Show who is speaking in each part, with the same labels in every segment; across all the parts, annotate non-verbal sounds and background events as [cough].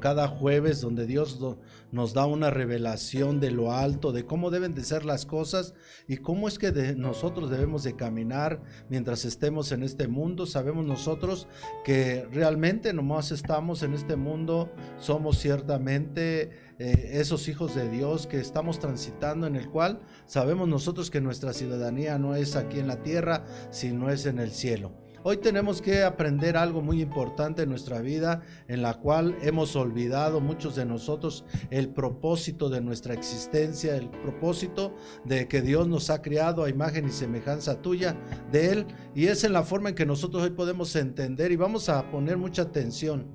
Speaker 1: cada jueves, donde Dios nos da una revelación de lo alto, de cómo deben de ser las cosas y cómo es que nosotros debemos de caminar mientras estemos en este mundo. Sabemos nosotros que realmente nomás estamos en este mundo, somos ciertamente eh, esos hijos de Dios que estamos transitando en el cual sabemos nosotros que nuestra ciudadanía no es aquí en la tierra, sino es en el cielo. Hoy tenemos que aprender algo muy importante en nuestra vida, en la cual hemos olvidado muchos de nosotros el propósito de nuestra existencia, el propósito de que Dios nos ha creado a imagen y semejanza tuya de Él, y es en la forma en que nosotros hoy podemos entender y vamos a poner mucha atención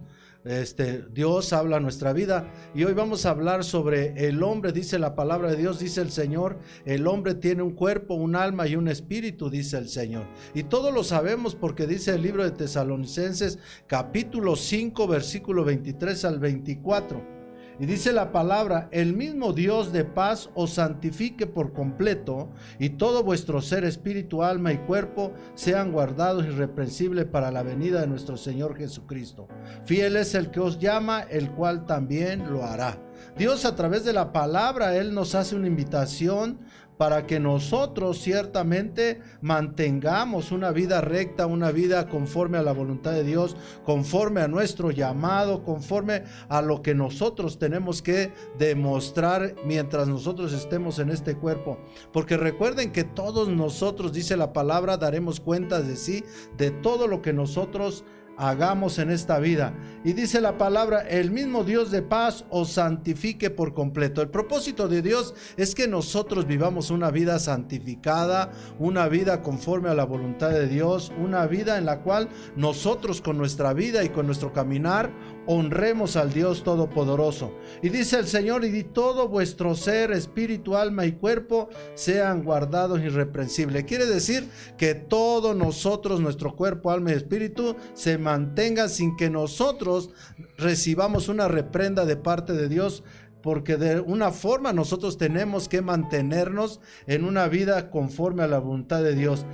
Speaker 1: este, Dios habla nuestra vida y hoy vamos a hablar sobre el hombre, dice la palabra de Dios, dice el Señor, el hombre tiene un cuerpo, un alma y un espíritu, dice el Señor. Y todo lo sabemos porque dice el libro de Tesalonicenses capítulo 5 versículo 23 al 24. Y dice la palabra, el mismo Dios de paz os santifique por completo y todo vuestro ser, espíritu, alma y cuerpo sean guardados irreprensibles para la venida de nuestro Señor Jesucristo. Fiel es el que os llama, el cual también lo hará. Dios a través de la palabra, Él nos hace una invitación para que nosotros ciertamente mantengamos una vida recta, una vida conforme a la voluntad de Dios, conforme a nuestro llamado, conforme a lo que nosotros tenemos que demostrar mientras nosotros estemos en este cuerpo. Porque recuerden que todos nosotros, dice la palabra, daremos cuenta de sí, de todo lo que nosotros hagamos en esta vida. Y dice la palabra, el mismo Dios de paz os santifique por completo. El propósito de Dios es que nosotros vivamos una vida santificada, una vida conforme a la voluntad de Dios, una vida en la cual nosotros con nuestra vida y con nuestro caminar honremos al Dios Todopoderoso. Y dice el Señor, y todo vuestro ser, espíritu, alma y cuerpo sean guardados irreprensibles. Quiere decir que todo nosotros, nuestro cuerpo, alma y espíritu, se mantenga sin que nosotros recibamos una reprenda de parte de Dios porque de una forma nosotros tenemos que mantenernos en una vida conforme a la voluntad de Dios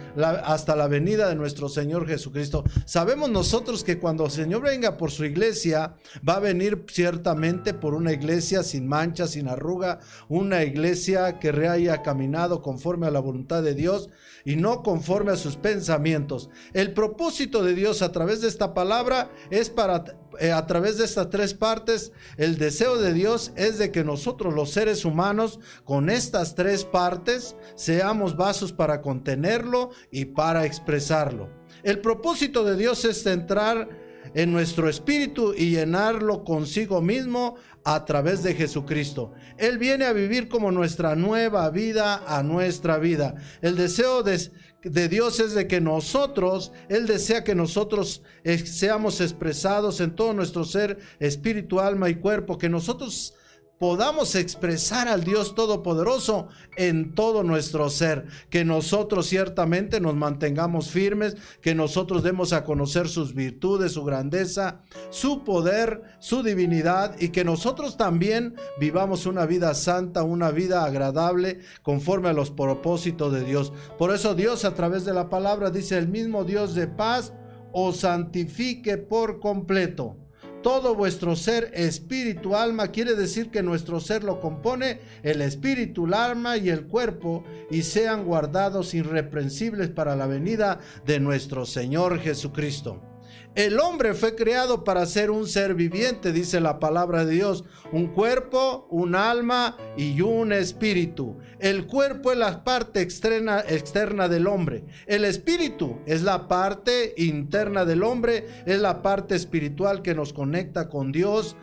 Speaker 1: hasta la venida de nuestro Señor Jesucristo. Sabemos nosotros que cuando el Señor venga por su iglesia, va a venir ciertamente por una iglesia sin mancha, sin arruga, una iglesia que haya caminado conforme a la voluntad de Dios y no conforme a sus pensamientos. El propósito de Dios a través de esta palabra es para eh, a través de estas tres partes, el deseo de Dios es de que nosotros los seres humanos con estas tres partes seamos vasos para contenerlo y para expresarlo. El propósito de Dios es centrar en nuestro espíritu y llenarlo consigo mismo a través de Jesucristo. Él viene a vivir como nuestra nueva vida a nuestra vida. El deseo de, de Dios es de que nosotros, Él desea que nosotros seamos expresados en todo nuestro ser, espíritu, alma y cuerpo, que nosotros podamos expresar al Dios Todopoderoso en todo nuestro ser, que nosotros ciertamente nos mantengamos firmes, que nosotros demos a conocer sus virtudes, su grandeza, su poder, su divinidad y que nosotros también vivamos una vida santa, una vida agradable conforme a los propósitos de Dios. Por eso Dios a través de la palabra dice, el mismo Dios de paz os santifique por completo todo vuestro ser, espíritu, alma, quiere decir que nuestro ser lo compone el espíritu, el alma y el cuerpo, y sean guardados irreprensibles para la venida de nuestro Señor Jesucristo. El hombre fue creado para ser un ser viviente, dice la palabra de Dios, un cuerpo, un alma y un espíritu. El cuerpo es la parte externa, del hombre. El espíritu es la parte interna del hombre, es la parte espiritual que nos conecta con Dios.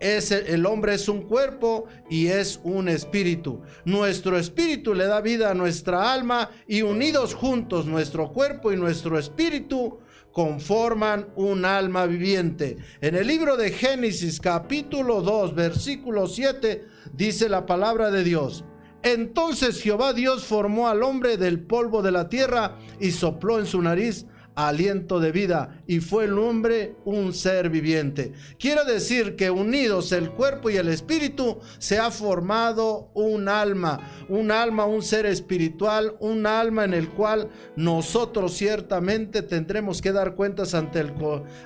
Speaker 1: El hombre es un cuerpo y es un espíritu. Nuestro espíritu le da vida a nuestra alma y unidos juntos nuestro cuerpo y nuestro espíritu conforman un alma viviente. En el libro de Génesis capítulo 2 versículo 7 dice la palabra de Dios. Entonces Jehová Dios formó al hombre del polvo de la tierra y sopló en su nariz aliento de vida y fue el hombre un ser viviente. Quiero decir que unidos el cuerpo y el espíritu se ha formado un alma, un alma, un ser espiritual, un alma en el cual nosotros ciertamente tendremos que dar cuentas ante, el,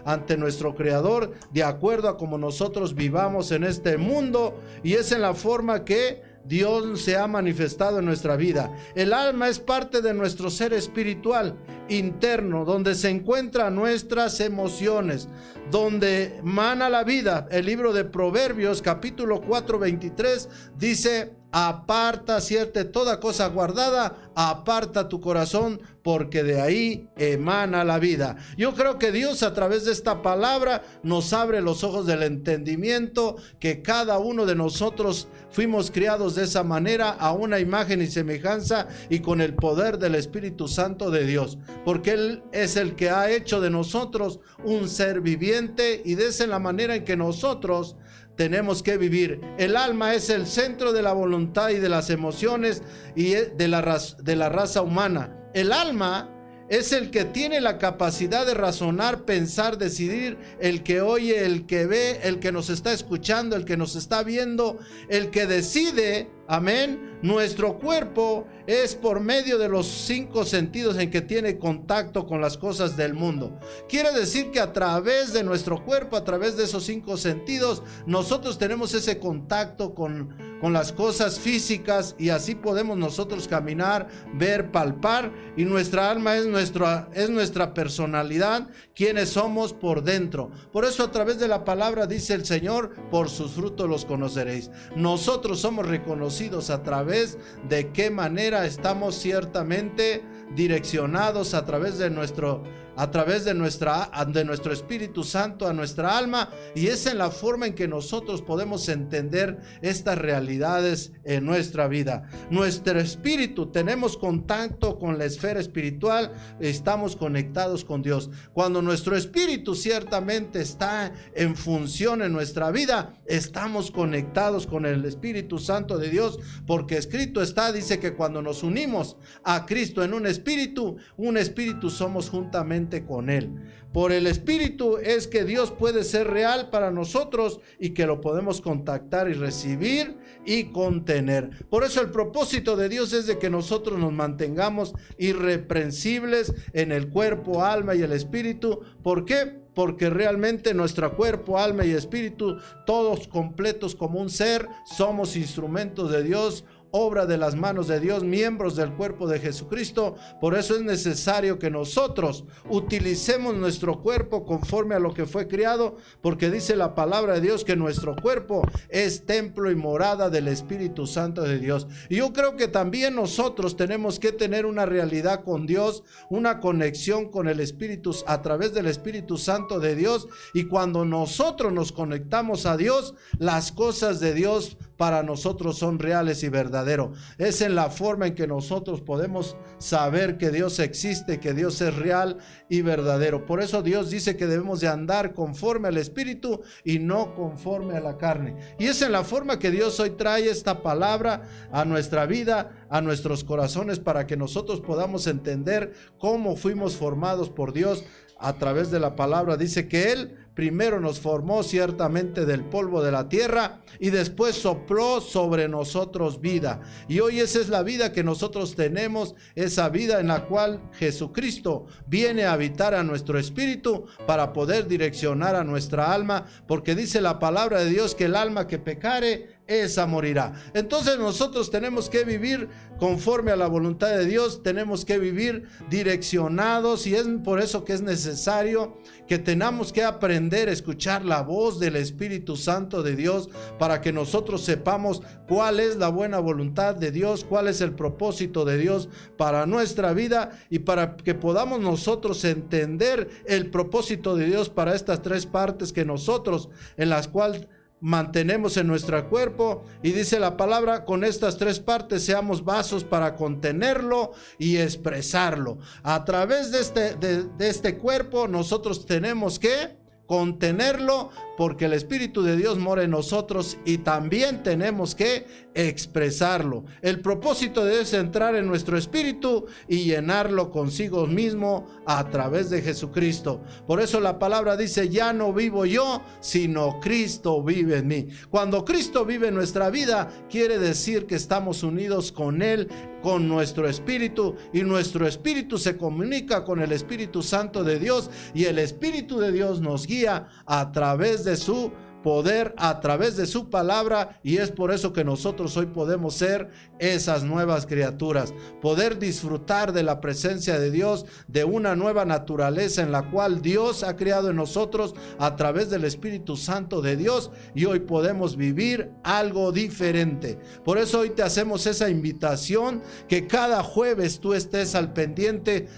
Speaker 1: ante nuestro Creador de acuerdo a como nosotros vivamos en este mundo y es en la forma que Dios se ha manifestado en nuestra vida. El alma es parte de nuestro ser espiritual interno, donde se encuentran nuestras emociones, donde mana la vida. El libro de Proverbios capítulo 4, 23 dice, aparta, cierta toda cosa guardada, aparta tu corazón, porque de ahí emana la vida. Yo creo que Dios a través de esta palabra nos abre los ojos del entendimiento, que cada uno de nosotros fuimos criados de esa manera a una imagen y semejanza y con el poder del Espíritu Santo de Dios, porque Él es el que ha hecho de nosotros un ser viviente y de esa manera en que nosotros tenemos que vivir. El alma es el centro de la voluntad y de las emociones y de la, de la raza humana. El alma es el que tiene la capacidad de razonar, pensar, decidir, el que oye, el que ve, el que nos está escuchando, el que nos está viendo, el que decide Amén. Nuestro cuerpo es por medio de los cinco sentidos en que tiene contacto con las cosas del mundo. Quiere decir que a través de nuestro cuerpo, a través de esos cinco sentidos, nosotros tenemos ese contacto con, con las cosas físicas y así podemos nosotros caminar, ver, palpar y nuestra alma es nuestra, es nuestra personalidad, quienes somos por dentro. Por eso a través de la palabra dice el Señor, por sus frutos los conoceréis. Nosotros somos reconocidos a través de qué manera estamos ciertamente direccionados a través de nuestro a través de, nuestra, de nuestro Espíritu Santo a nuestra alma y es en la forma en que nosotros podemos entender estas realidades en nuestra vida. Nuestro espíritu, tenemos contacto con la esfera espiritual, estamos conectados con Dios. Cuando nuestro espíritu ciertamente está en función en nuestra vida, estamos conectados con el Espíritu Santo de Dios, porque escrito está, dice que cuando nos unimos a Cristo en un espíritu, un espíritu somos juntamente con Él. Por el Espíritu es que Dios puede ser real para nosotros y que lo podemos contactar y recibir y contener. Por eso el propósito de Dios es de que nosotros nos mantengamos irreprensibles en el cuerpo, alma y el espíritu. ¿Por qué? porque realmente nuestro cuerpo, alma y espíritu, todos completos como un ser, somos instrumentos de Dios, obra de las manos de Dios, miembros del cuerpo de Jesucristo. Por eso es necesario que nosotros utilicemos nuestro cuerpo conforme a lo que fue criado, porque dice la palabra de Dios que nuestro cuerpo es templo y morada del Espíritu Santo de Dios. Y yo creo que también nosotros tenemos que tener una realidad con Dios, una conexión con el Espíritu a través del Espíritu Santo de Dios. Y cuando nosotros nos conectamos a Dios, las cosas de Dios para nosotros son reales y verdaderos. Es en la forma en que nosotros podemos saber que Dios existe, que Dios es real y verdadero. Por eso Dios dice que debemos de andar conforme al Espíritu y no conforme a la carne. Y es en la forma que Dios hoy trae esta palabra a nuestra vida, a nuestros corazones, para que nosotros podamos entender cómo fuimos formados por Dios a través de la palabra. Dice que Él primero nos formó ciertamente del polvo de la tierra y después sopló sobre nosotros vida. Y hoy esa es la vida que nosotros tenemos, esa vida en la cual Jesucristo viene a habitar a nuestro espíritu para poder direccionar a nuestra alma, porque dice la palabra de Dios que el alma que pecare, esa morirá. Entonces nosotros tenemos que vivir conforme a la voluntad de Dios, tenemos que vivir direccionados y es por eso que es necesario que tenemos que aprender a escuchar la voz del Espíritu Santo de Dios para que nosotros sepamos cuál es la buena voluntad de Dios, cuál es el propósito de Dios para nuestra vida y para que podamos nosotros entender el propósito de Dios para estas tres partes que nosotros en las cuales mantenemos en nuestro cuerpo. Y dice la palabra con estas tres partes seamos vasos para contenerlo y expresarlo. A través de este, de, este cuerpo nosotros tenemos que contenerlo porque el Espíritu de Dios mora en nosotros y también tenemos que expresarlo. El propósito de Dios es entrar en nuestro espíritu y llenarlo consigo mismo a través de Jesucristo. Por eso la palabra dice, ya no vivo yo, sino Cristo vive en mí. Cuando Cristo vive en nuestra vida, quiere decir que estamos unidos con Él, con nuestro espíritu y nuestro espíritu se comunica con el Espíritu Santo de Dios y el Espíritu de Dios nos guía a través de su poder a través de su palabra y es por eso que nosotros hoy podemos ser esas nuevas criaturas, poder disfrutar de la presencia de Dios, de una nueva naturaleza en la cual Dios ha creado en nosotros a través del Espíritu Santo de Dios y hoy podemos vivir algo diferente. Por eso hoy te hacemos esa invitación que cada jueves tú estés al pendiente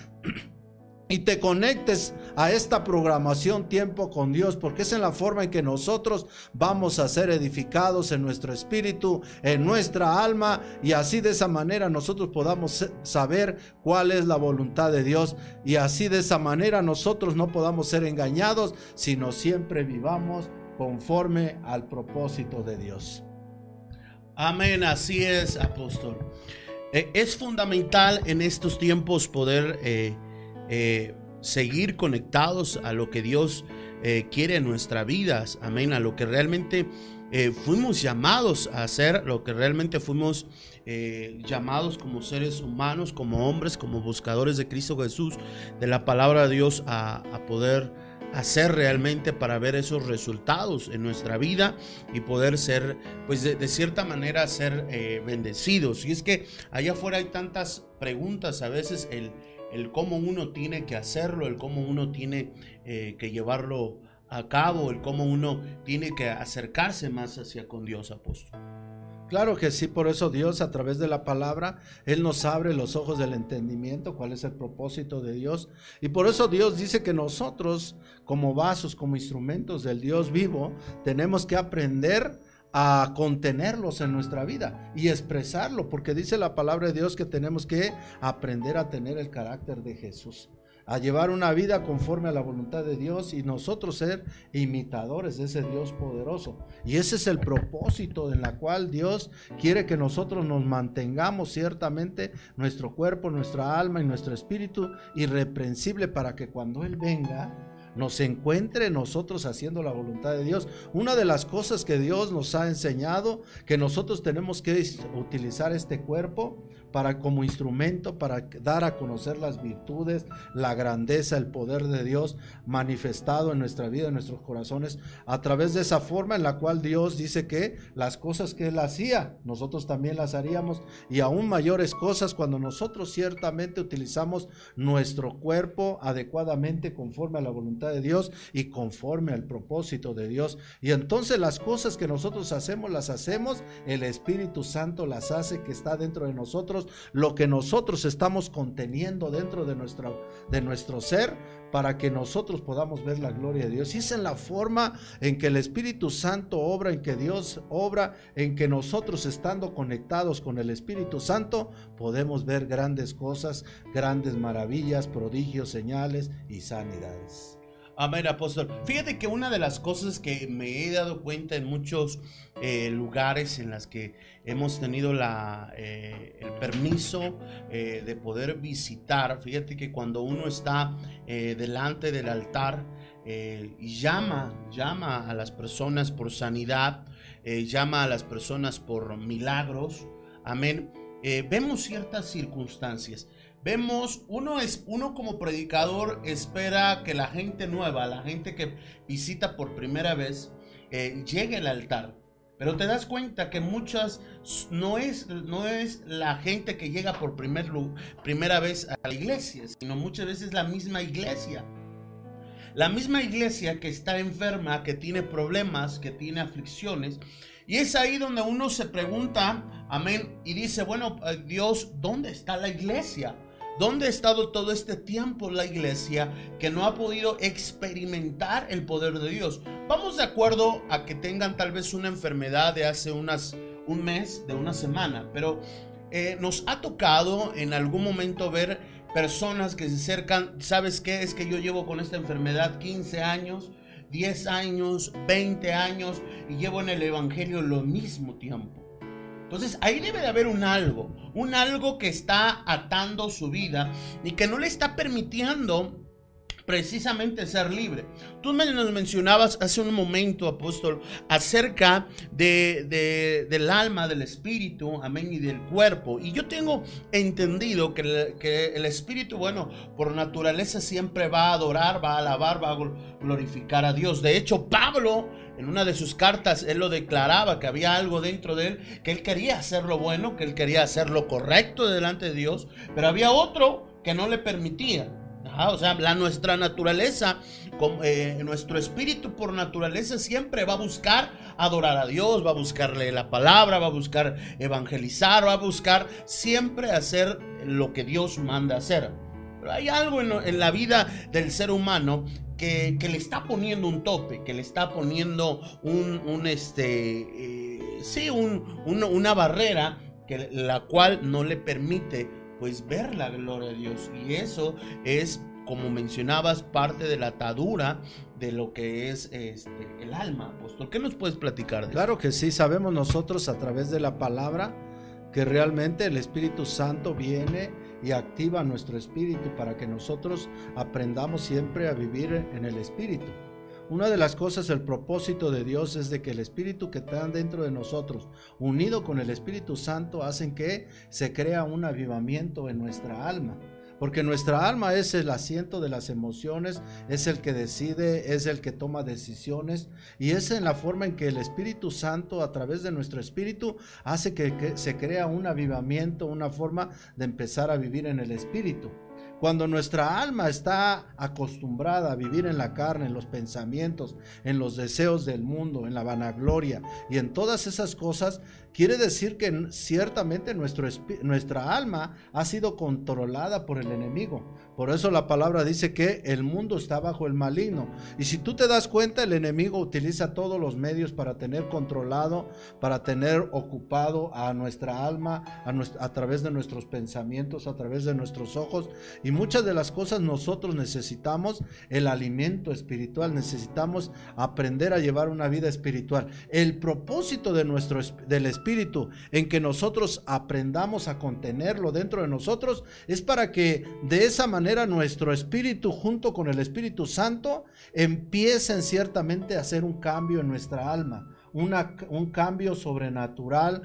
Speaker 1: y te conectes a esta programación tiempo con Dios, porque es en la forma en que nosotros vamos a ser edificados en nuestro espíritu, en nuestra alma, y así de esa manera nosotros podamos saber cuál es la voluntad de Dios, y así de esa manera nosotros no podamos ser engañados, sino siempre vivamos conforme al propósito de Dios.
Speaker 2: Amén, así es, apóstol. Eh, es fundamental en estos tiempos poder... Eh, eh, seguir conectados a lo que Dios eh, quiere en nuestras vidas, amén, a lo que realmente eh, fuimos llamados a hacer, lo que realmente fuimos llamados como seres humanos, como hombres, como buscadores de Cristo Jesús, de la palabra de Dios, a, poder hacer realmente para ver esos resultados en nuestra vida y poder ser, pues de, cierta manera, ser bendecidos. Y es que allá afuera hay tantas preguntas, a veces el el cómo uno tiene que hacerlo, el cómo uno tiene eh, que llevarlo a cabo, el cómo uno tiene que acercarse más hacia con Dios, apóstol.
Speaker 1: Claro que sí, por eso Dios a través de la palabra, Él nos abre los ojos del entendimiento, cuál es el propósito de Dios. Y por eso Dios dice que nosotros, como vasos, como instrumentos del Dios vivo, tenemos que aprender a contenerlos en nuestra vida y expresarlo, porque dice la palabra de Dios que tenemos que aprender a tener el carácter de Jesús, a llevar una vida conforme a la voluntad de Dios y nosotros ser imitadores de ese Dios poderoso. Y ese es el propósito en la cual Dios quiere que nosotros nos mantengamos ciertamente nuestro cuerpo, nuestra alma y nuestro espíritu irreprensible para que cuando Él venga, nos encuentre nosotros haciendo la voluntad de Dios. Una de las cosas que Dios nos ha enseñado, que nosotros tenemos que utilizar este cuerpo para como instrumento para dar a conocer las virtudes, la grandeza, el poder de Dios manifestado en nuestra vida, en nuestros corazones, a través de esa forma en la cual Dios dice que las cosas que Él hacía, nosotros también las haríamos y aún mayores cosas cuando nosotros ciertamente utilizamos nuestro cuerpo adecuadamente conforme a la voluntad de Dios y conforme al propósito de Dios. Y entonces las cosas que nosotros hacemos, las hacemos, el Espíritu Santo las hace que está dentro de nosotros lo que nosotros estamos conteniendo dentro de nuestro, de nuestro ser para que nosotros podamos ver la gloria de Dios. Y es en la forma en que el Espíritu Santo obra, en que Dios obra, en que nosotros estando conectados con el Espíritu Santo podemos ver grandes cosas, grandes maravillas, prodigios, señales y sanidades.
Speaker 2: Amén, apóstol. Fíjate que una de las cosas que me he dado cuenta en muchos eh, lugares en las que hemos tenido la, eh, el permiso eh, de poder visitar, fíjate que cuando uno está delante del altar y llama, llama a las personas por sanidad, llama a las personas por milagros, amén, vemos ciertas circunstancias. Vemos, uno es, uno como predicador espera que la gente nueva, la gente que visita por primera vez, eh, llegue al altar. Pero te das cuenta que muchas no es, no es la gente que llega por primer, primera vez a la iglesia, sino muchas veces la misma iglesia. La misma iglesia que está enferma, que tiene problemas, que tiene aflicciones. Y es ahí donde uno se pregunta, amén, y dice, bueno, eh, Dios, ¿dónde está la iglesia? ¿Dónde ha estado todo este tiempo la iglesia que no ha podido experimentar el poder de Dios? Vamos de acuerdo a que tengan tal vez una enfermedad de hace unas, un mes, de una semana, pero eh, nos ha tocado en algún momento ver personas que se acercan, ¿sabes qué? Es que yo llevo con esta enfermedad 15 años, 10 años, 20 años y llevo en el Evangelio lo mismo tiempo. Entonces ahí debe de haber un algo, un algo que está atando su vida y que no le está permitiendo precisamente ser libre. Tú nos mencionabas hace un momento, apóstol, acerca de, del alma, del espíritu, amén, y del cuerpo. Y yo tengo entendido que el, que el espíritu, bueno, por naturaleza siempre va a adorar, va a alabar, va a glorificar a Dios. De hecho, Pablo en una de sus cartas él lo declaraba que había algo dentro de él, que él quería hacer lo bueno, que él quería hacer lo correcto delante de Dios, pero había otro que no le permitía o sea, la, nuestra naturaleza, eh, nuestro espíritu por naturaleza siempre va a buscar adorar a Dios, va a buscarle la palabra, va a buscar evangelizar, va a buscar siempre hacer lo que Dios manda hacer. Pero hay algo en, la vida del ser humano que, le está poniendo un tope, que le está poniendo un, este, eh, sí, una barrera que, la cual no le permite pues ver la gloria de Dios. Y eso es, como mencionabas, parte de la atadura de lo que es este, el alma, apóstol. ¿Qué nos puedes platicar de
Speaker 1: Claro que sí, sabemos nosotros a través de la palabra que realmente el Espíritu Santo viene y activa nuestro espíritu para que nosotros aprendamos siempre a vivir en el espíritu. Una de las cosas, el propósito de Dios es de que el Espíritu que está dentro de nosotros, unido con el Espíritu Santo, hacen que se crea un avivamiento en nuestra alma. Porque nuestra alma es el asiento de las emociones, es el que decide, es el que toma decisiones y es en la forma en que el Espíritu Santo a través de nuestro espíritu hace que, se crea un avivamiento, una forma de empezar a vivir en el espíritu. Cuando nuestra alma está acostumbrada a vivir en la carne, en los pensamientos, en los deseos del mundo, en la vanagloria y en todas esas cosas, quiere decir que ciertamente nuestro, nuestra alma ha sido controlada por el enemigo. Por eso la palabra dice que el mundo está bajo el maligno. Y si tú te das cuenta, el enemigo utiliza todos los medios para tener controlado, para tener ocupado a nuestra alma, a, través de nuestros pensamientos, a través de nuestros ojos. Y muchas de las cosas nosotros necesitamos el alimento espiritual, necesitamos aprender a llevar una vida espiritual. El propósito de nuestro, del espíritu Espíritu, en que nosotros aprendamos a contenerlo dentro de nosotros, es para que de esa manera nuestro Espíritu junto con el Espíritu Santo empiecen ciertamente a hacer un cambio en nuestra alma un cambio sobrenatural,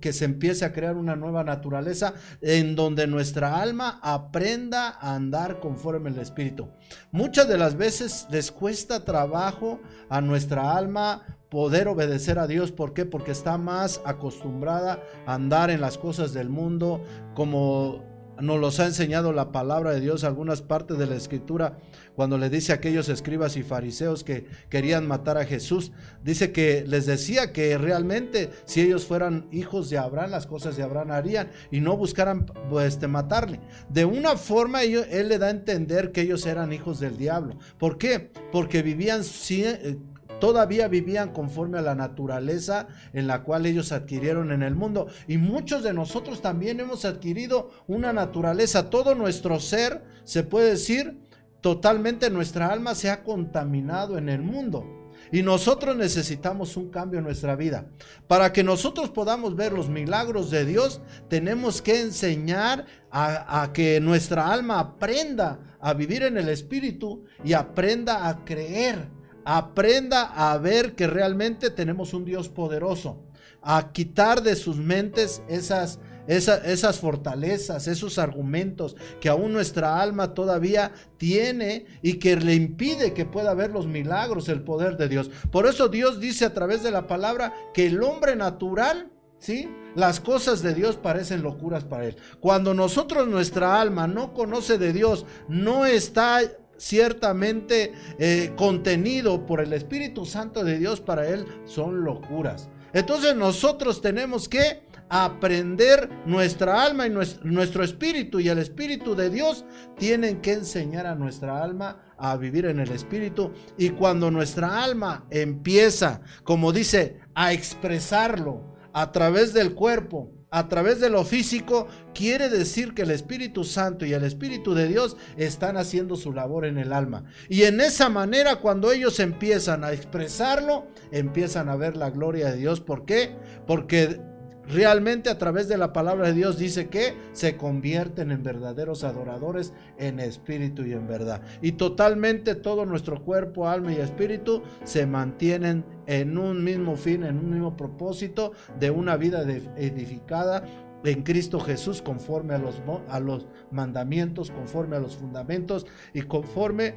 Speaker 1: que se empiece a crear una nueva naturaleza en donde nuestra alma aprenda a andar conforme el Espíritu. Muchas de las veces les cuesta trabajo a nuestra alma poder obedecer a Dios. ¿Por qué? Porque está más acostumbrada a andar en las cosas del mundo como nos los ha enseñado la palabra de Dios, algunas partes de la escritura, cuando le dice a aquellos escribas y fariseos que querían matar a Jesús, dice que les decía que realmente si ellos fueran hijos de Abraham, las cosas de Abraham harían y no buscaran pues, matarle. De una forma él le da a entender que ellos eran hijos del diablo. ¿Por qué? Porque vivían eh, todavía vivían conforme a la naturaleza en la cual ellos adquirieron en el mundo. Y muchos de nosotros también hemos adquirido una naturaleza. Todo nuestro ser, se puede decir, totalmente nuestra alma se ha contaminado en el mundo. Y nosotros necesitamos un cambio en nuestra vida. Para que nosotros podamos ver los milagros de Dios, tenemos que enseñar a, a, que nuestra alma aprenda a vivir en el Espíritu y aprenda a creer aprenda a ver que realmente tenemos un Dios poderoso, a quitar de sus mentes esas, esas, fortalezas, esos argumentos que aún nuestra alma todavía tiene y que le impide que pueda ver los milagros, el poder de Dios. Por eso Dios dice a través de la palabra que el hombre natural, ¿sí? Las cosas de Dios parecen locuras para él. Cuando nosotros nuestra alma no conoce de Dios, no está ciertamente eh, contenido por el Espíritu Santo de Dios para él son locuras. Entonces nosotros tenemos que aprender nuestra alma y nuestro, espíritu y el espíritu de Dios tienen que enseñar a nuestra alma a vivir en el espíritu y cuando nuestra alma empieza, como dice, a expresarlo a través del cuerpo, a través de lo físico, quiere decir que el Espíritu Santo y el Espíritu de Dios están haciendo su labor en el alma. Y en esa manera, cuando ellos empiezan a expresarlo, empiezan a ver la gloria de Dios. ¿Por qué? Porque realmente a través de la palabra de Dios dice que se convierten en verdaderos adoradores en espíritu y en verdad. Y totalmente todo nuestro cuerpo, alma y espíritu se mantienen en un mismo fin, en un mismo propósito de una vida edificada en Cristo Jesús conforme a los, a los mandamientos, conforme a los fundamentos y conforme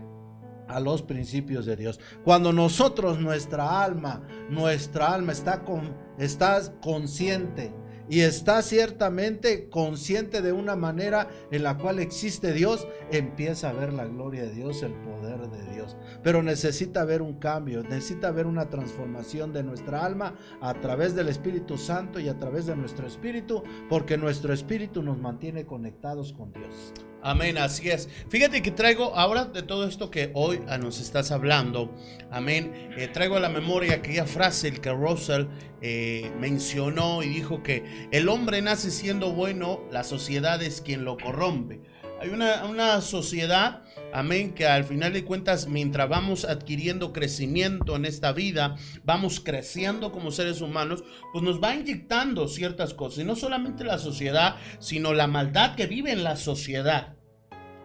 Speaker 1: a los principios de Dios. Cuando nosotros, nuestra alma, nuestra alma está, con, está consciente y está ciertamente consciente de una manera en la cual existe Dios, empieza a ver la gloria de Dios, el poder de Dios. Pero necesita ver un cambio, necesita ver una transformación de nuestra alma a través del Espíritu Santo y a través de nuestro espíritu, porque nuestro espíritu nos mantiene conectados con Dios.
Speaker 2: Amén, así es. Fíjate que traigo ahora de todo esto que hoy ah, nos estás hablando, amén, eh, traigo a la memoria aquella frase que Russell eh, mencionó y dijo que el hombre nace siendo bueno, la sociedad es quien lo corrompe. Hay una, una sociedad, amén, que al final de cuentas, mientras vamos adquiriendo crecimiento en esta vida, vamos creciendo como seres humanos, pues nos va inyectando ciertas cosas. Y no solamente la sociedad, sino la maldad que vive en la sociedad.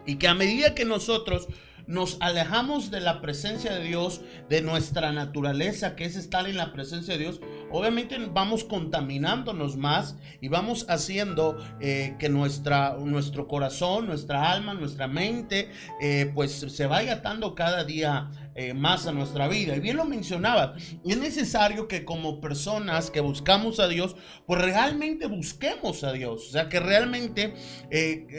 Speaker 2: Y que a medida que nosotros nos alejamos de la presencia de Dios, de nuestra naturaleza, que es estar en la presencia de Dios, obviamente vamos contaminándonos más y vamos haciendo eh, que nuestra, nuestro corazón, nuestra alma, nuestra mente, eh, pues se vaya atando cada día eh, más a nuestra vida. Y bien lo mencionaba, es necesario que como personas que buscamos a Dios, pues realmente busquemos a Dios. O sea, que realmente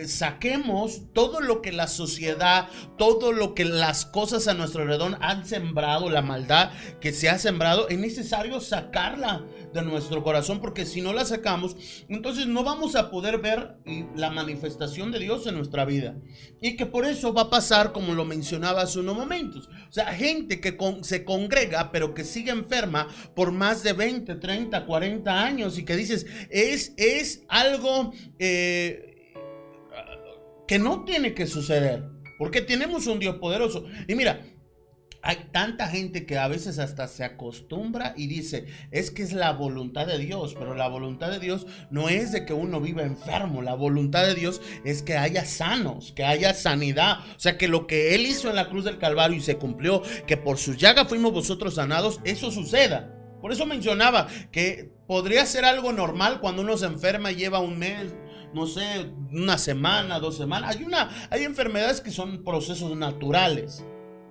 Speaker 2: saquemos todo lo que la sociedad, todo lo que las cosas a nuestro alrededor han sembrado, la maldad que se ha sembrado, es necesario sacarla de nuestro corazón, porque si no la sacamos, entonces no vamos a poder ver la manifestación de Dios en nuestra vida. Y que por eso va a pasar como lo mencionaba hace unos momentos. O sea, gente que se congrega, pero que sigue enferma por más de 20, 30, 40 años y que dices, es, es algo eh, que no tiene que suceder. Porque tenemos un Dios poderoso. Y mira, hay tanta gente que a veces hasta se acostumbra y dice, es que es la voluntad de Dios, pero la voluntad de Dios no es de que uno viva enfermo, la voluntad de Dios es que haya sanos, que haya sanidad, o sea, que lo que Él hizo en la cruz del Calvario y se cumplió, que por su llaga fuimos vosotros sanados, eso suceda. Por eso mencionaba que podría ser algo normal cuando uno se enferma y lleva un mes, no sé, una semana, dos semanas. Hay, una, hay enfermedades que son procesos naturales.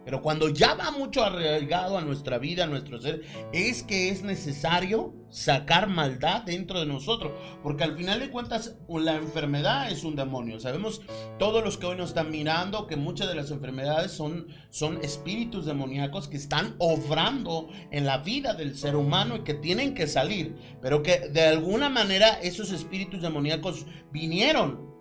Speaker 2: Pero cuando ya va mucho arraigado a nuestra vida, a nuestro ser, es que es necesario sacar maldad dentro de nosotros. Porque al final de cuentas, la enfermedad es un demonio. Sabemos todos los que hoy nos están mirando que muchas de las enfermedades son, son espíritus demoníacos que están obrando en la vida del ser humano y que tienen que salir. Pero que de alguna manera esos espíritus demoníacos vinieron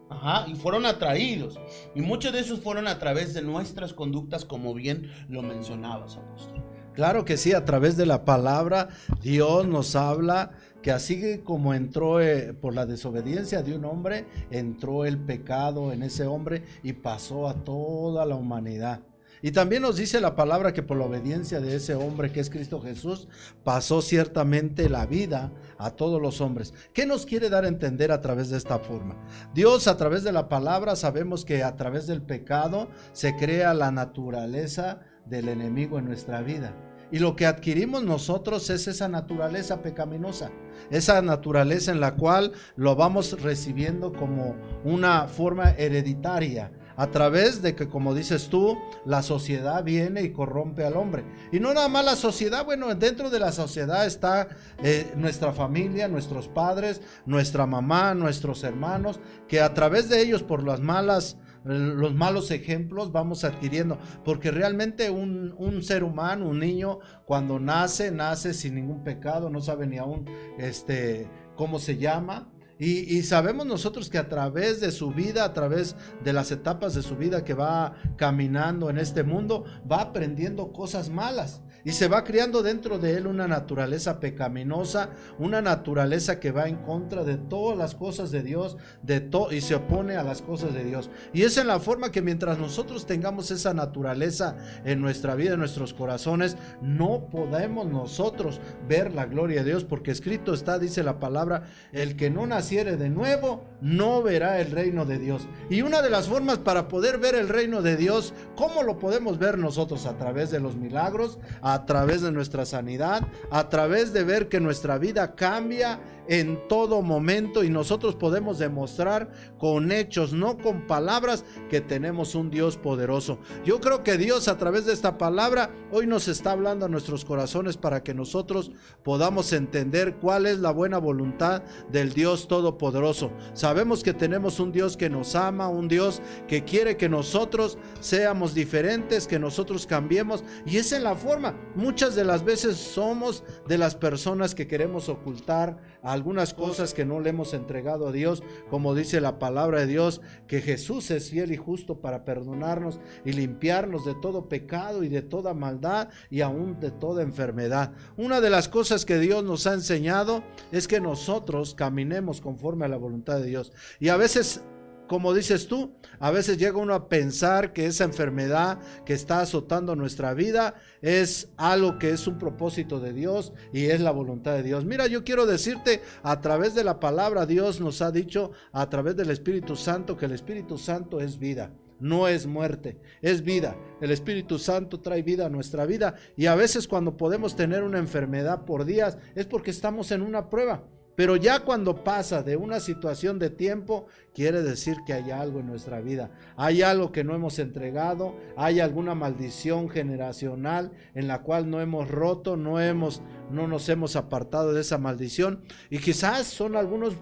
Speaker 2: y fueron atraídos. Y muchos de esos fueron a través de nuestras conductas, como bien lo mencionabas, apóstol.
Speaker 1: Claro que sí, a través de la palabra Dios nos habla que así como entró eh, por la desobediencia de un hombre, entró el pecado en ese hombre y pasó a toda la humanidad. Y también nos dice la palabra que por la obediencia de ese hombre que es Cristo Jesús, pasó ciertamente la vida a todos los hombres. ¿Qué nos quiere dar a entender a través de esta forma? Dios a través de la palabra sabemos que a través del pecado se crea la naturaleza del enemigo en nuestra vida. Y lo que adquirimos nosotros es esa naturaleza pecaminosa, esa naturaleza en la cual lo vamos recibiendo como una forma hereditaria a través de que, como dices tú, la sociedad viene y corrompe al hombre. Y no nada más la sociedad, bueno, dentro de la sociedad está eh, nuestra familia, nuestros padres, nuestra mamá, nuestros hermanos, que a través de ellos, por las malas los malos ejemplos vamos adquiriendo, porque realmente un, un, ser humano, un niño, cuando nace, nace sin ningún pecado, no sabe ni aún este, cómo se llama, y, sabemos nosotros que a través de su vida, a través de las etapas de su vida que va caminando en este mundo, va aprendiendo cosas malas. Y se va criando dentro de él una naturaleza pecaminosa, una naturaleza que va en contra de todas las cosas de Dios, de todo y se opone a las cosas de Dios. Y es en la forma que mientras nosotros tengamos esa naturaleza en nuestra vida, en nuestros corazones, no podemos nosotros ver la gloria de Dios, porque escrito está, dice la palabra, el que no naciere de nuevo no verá el reino de Dios. Y una de las formas para poder ver el reino de Dios, ¿cómo lo podemos ver nosotros? A través de los milagros, a través de nuestra sanidad, a través de ver que nuestra vida cambia en todo momento y nosotros podemos demostrar con hechos, no con palabras, que tenemos un Dios poderoso. Yo creo que Dios a través de esta palabra hoy nos está hablando a nuestros corazones para que nosotros podamos entender cuál es la buena voluntad del Dios Todopoderoso. Sabemos que tenemos un Dios que nos ama, un Dios que quiere que nosotros seamos diferentes, que nosotros cambiemos y esa es la forma. Muchas de las veces somos de las personas que queremos ocultar algunas cosas que no le hemos entregado a Dios, como dice la palabra de Dios, que Jesús es fiel y justo para perdonarnos y limpiarnos de todo pecado y de toda maldad y aún de toda enfermedad. Una de las cosas que Dios nos ha enseñado es que nosotros caminemos conforme a la voluntad de Dios. Y a veces como dices tú, a veces llega uno a pensar que esa enfermedad que está azotando nuestra vida es algo que es un propósito de Dios y es la voluntad de Dios. Mira, yo quiero decirte, a través de la palabra Dios nos ha dicho, a través del Espíritu Santo, que el Espíritu Santo es vida no es muerte, es vida. El Espíritu Santo trae vida a nuestra vida y a veces cuando podemos tener una enfermedad por días es porque estamos en una prueba. Pero ya cuando pasa de una situación de tiempo, quiere decir que hay algo en nuestra vida. Hay algo que no hemos entregado, hay alguna maldición generacional en la cual no hemos roto, no hemos no nos hemos apartado de esa maldición y quizás son algunos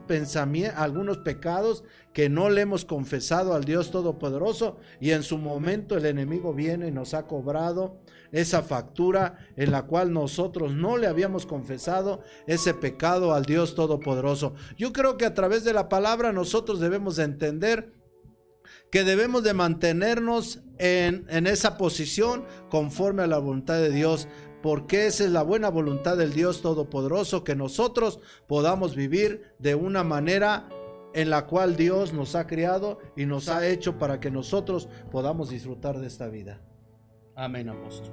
Speaker 1: algunos pecados que no le hemos confesado al Dios todopoderoso y en su momento el enemigo viene y nos ha cobrado esa factura en la cual nosotros no le habíamos confesado ese pecado al Dios Todopoderoso. Yo creo que a través de la palabra nosotros debemos de entender que debemos de mantenernos en, en esa posición conforme a la voluntad de Dios porque esa es la buena voluntad del Dios Todopoderoso, que nosotros podamos vivir de una manera en la cual Dios nos ha creado y nos ha hecho para que nosotros podamos disfrutar de esta vida.
Speaker 2: Amén, apóstol.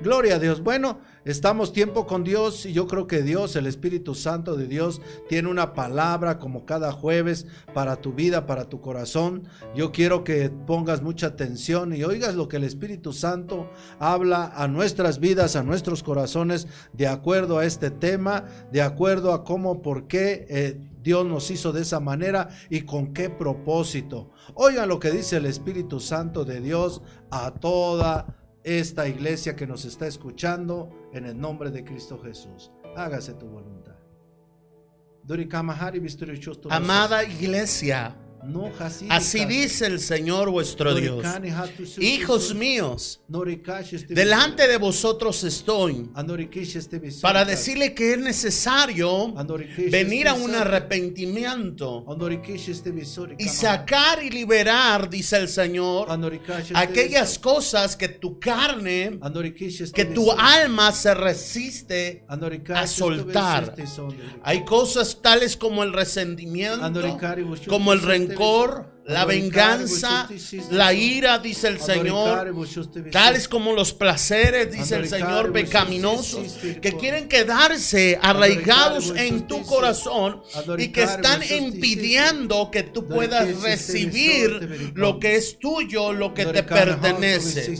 Speaker 1: Gloria a Dios. Bueno, estamos tiempo con Dios y yo creo que Dios, el Espíritu Santo de Dios, tiene una palabra como cada jueves para tu vida, para tu corazón. Yo quiero que pongas mucha atención y oigas lo que el Espíritu Santo habla a nuestras vidas, a nuestros corazones, de acuerdo a este tema, de acuerdo a cómo, por qué. Eh, Dios nos hizo de esa manera y con qué propósito. Oigan lo que dice el Espíritu Santo de Dios a toda esta iglesia que nos está escuchando en el nombre de Cristo Jesús. Hágase tu voluntad.
Speaker 2: Amada iglesia, Así dice el Señor vuestro Dios. Hijos. Míos, delante de vosotros estoy para decirle que es necesario venir a un arrepentimiento y sacar y liberar, dice el Señor, aquellas cosas que tu carne, que tu alma se resiste a soltar. Hay cosas tales como el resentimiento, como el rencor la venganza, la ira, dice el Señor, tales como los placeres, dice el Señor, pecaminosos, que quieren quedarse arraigados en tu corazón y que están impidiendo que tú puedas recibir lo que es tuyo, lo que te pertenece.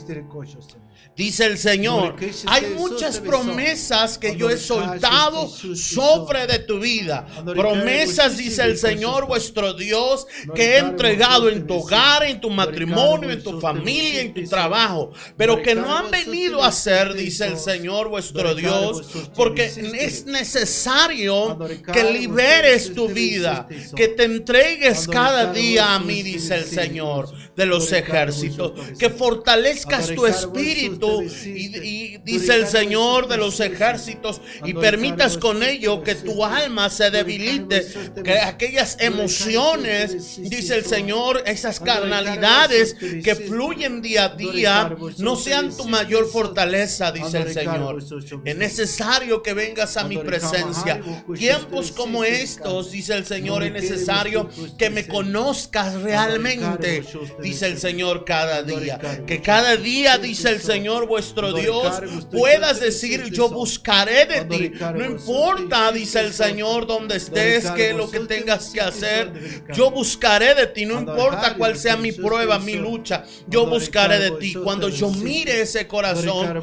Speaker 2: Dice el Señor, hay muchas promesas que yo he soltado sobre de tu vida. Promesas, dice el Señor, vuestro Dios, que he entregado en tu hogar, en tu matrimonio, en tu familia, en tu trabajo, pero que no han venido a ser, dice el Señor, vuestro Dios, porque es necesario que liberes tu vida, que te entregues cada día a mí, dice el Señor. De los ejércitos, que fortalezcas tu espíritu y, dice el Señor de los ejércitos y permitas con ello que tu alma se debilite, que aquellas emociones, dice el Señor, esas carnalidades que fluyen día a día, no sean tu mayor fortaleza, dice el Señor. Es necesario que vengas a mi presencia. Tiempos como estos, dice el Señor, es necesario que me conozcas realmente, dice el Señor cada día. Que cada día, dice el Señor vuestro Dios, puedas decir, yo buscaré de ti. No importa, dice el Señor, donde estés, qué es lo que tengas que hacer. Yo buscaré de ti, no importa cuál sea mi prueba, mi lucha. Yo buscaré de ti. Cuando yo mire ese corazón,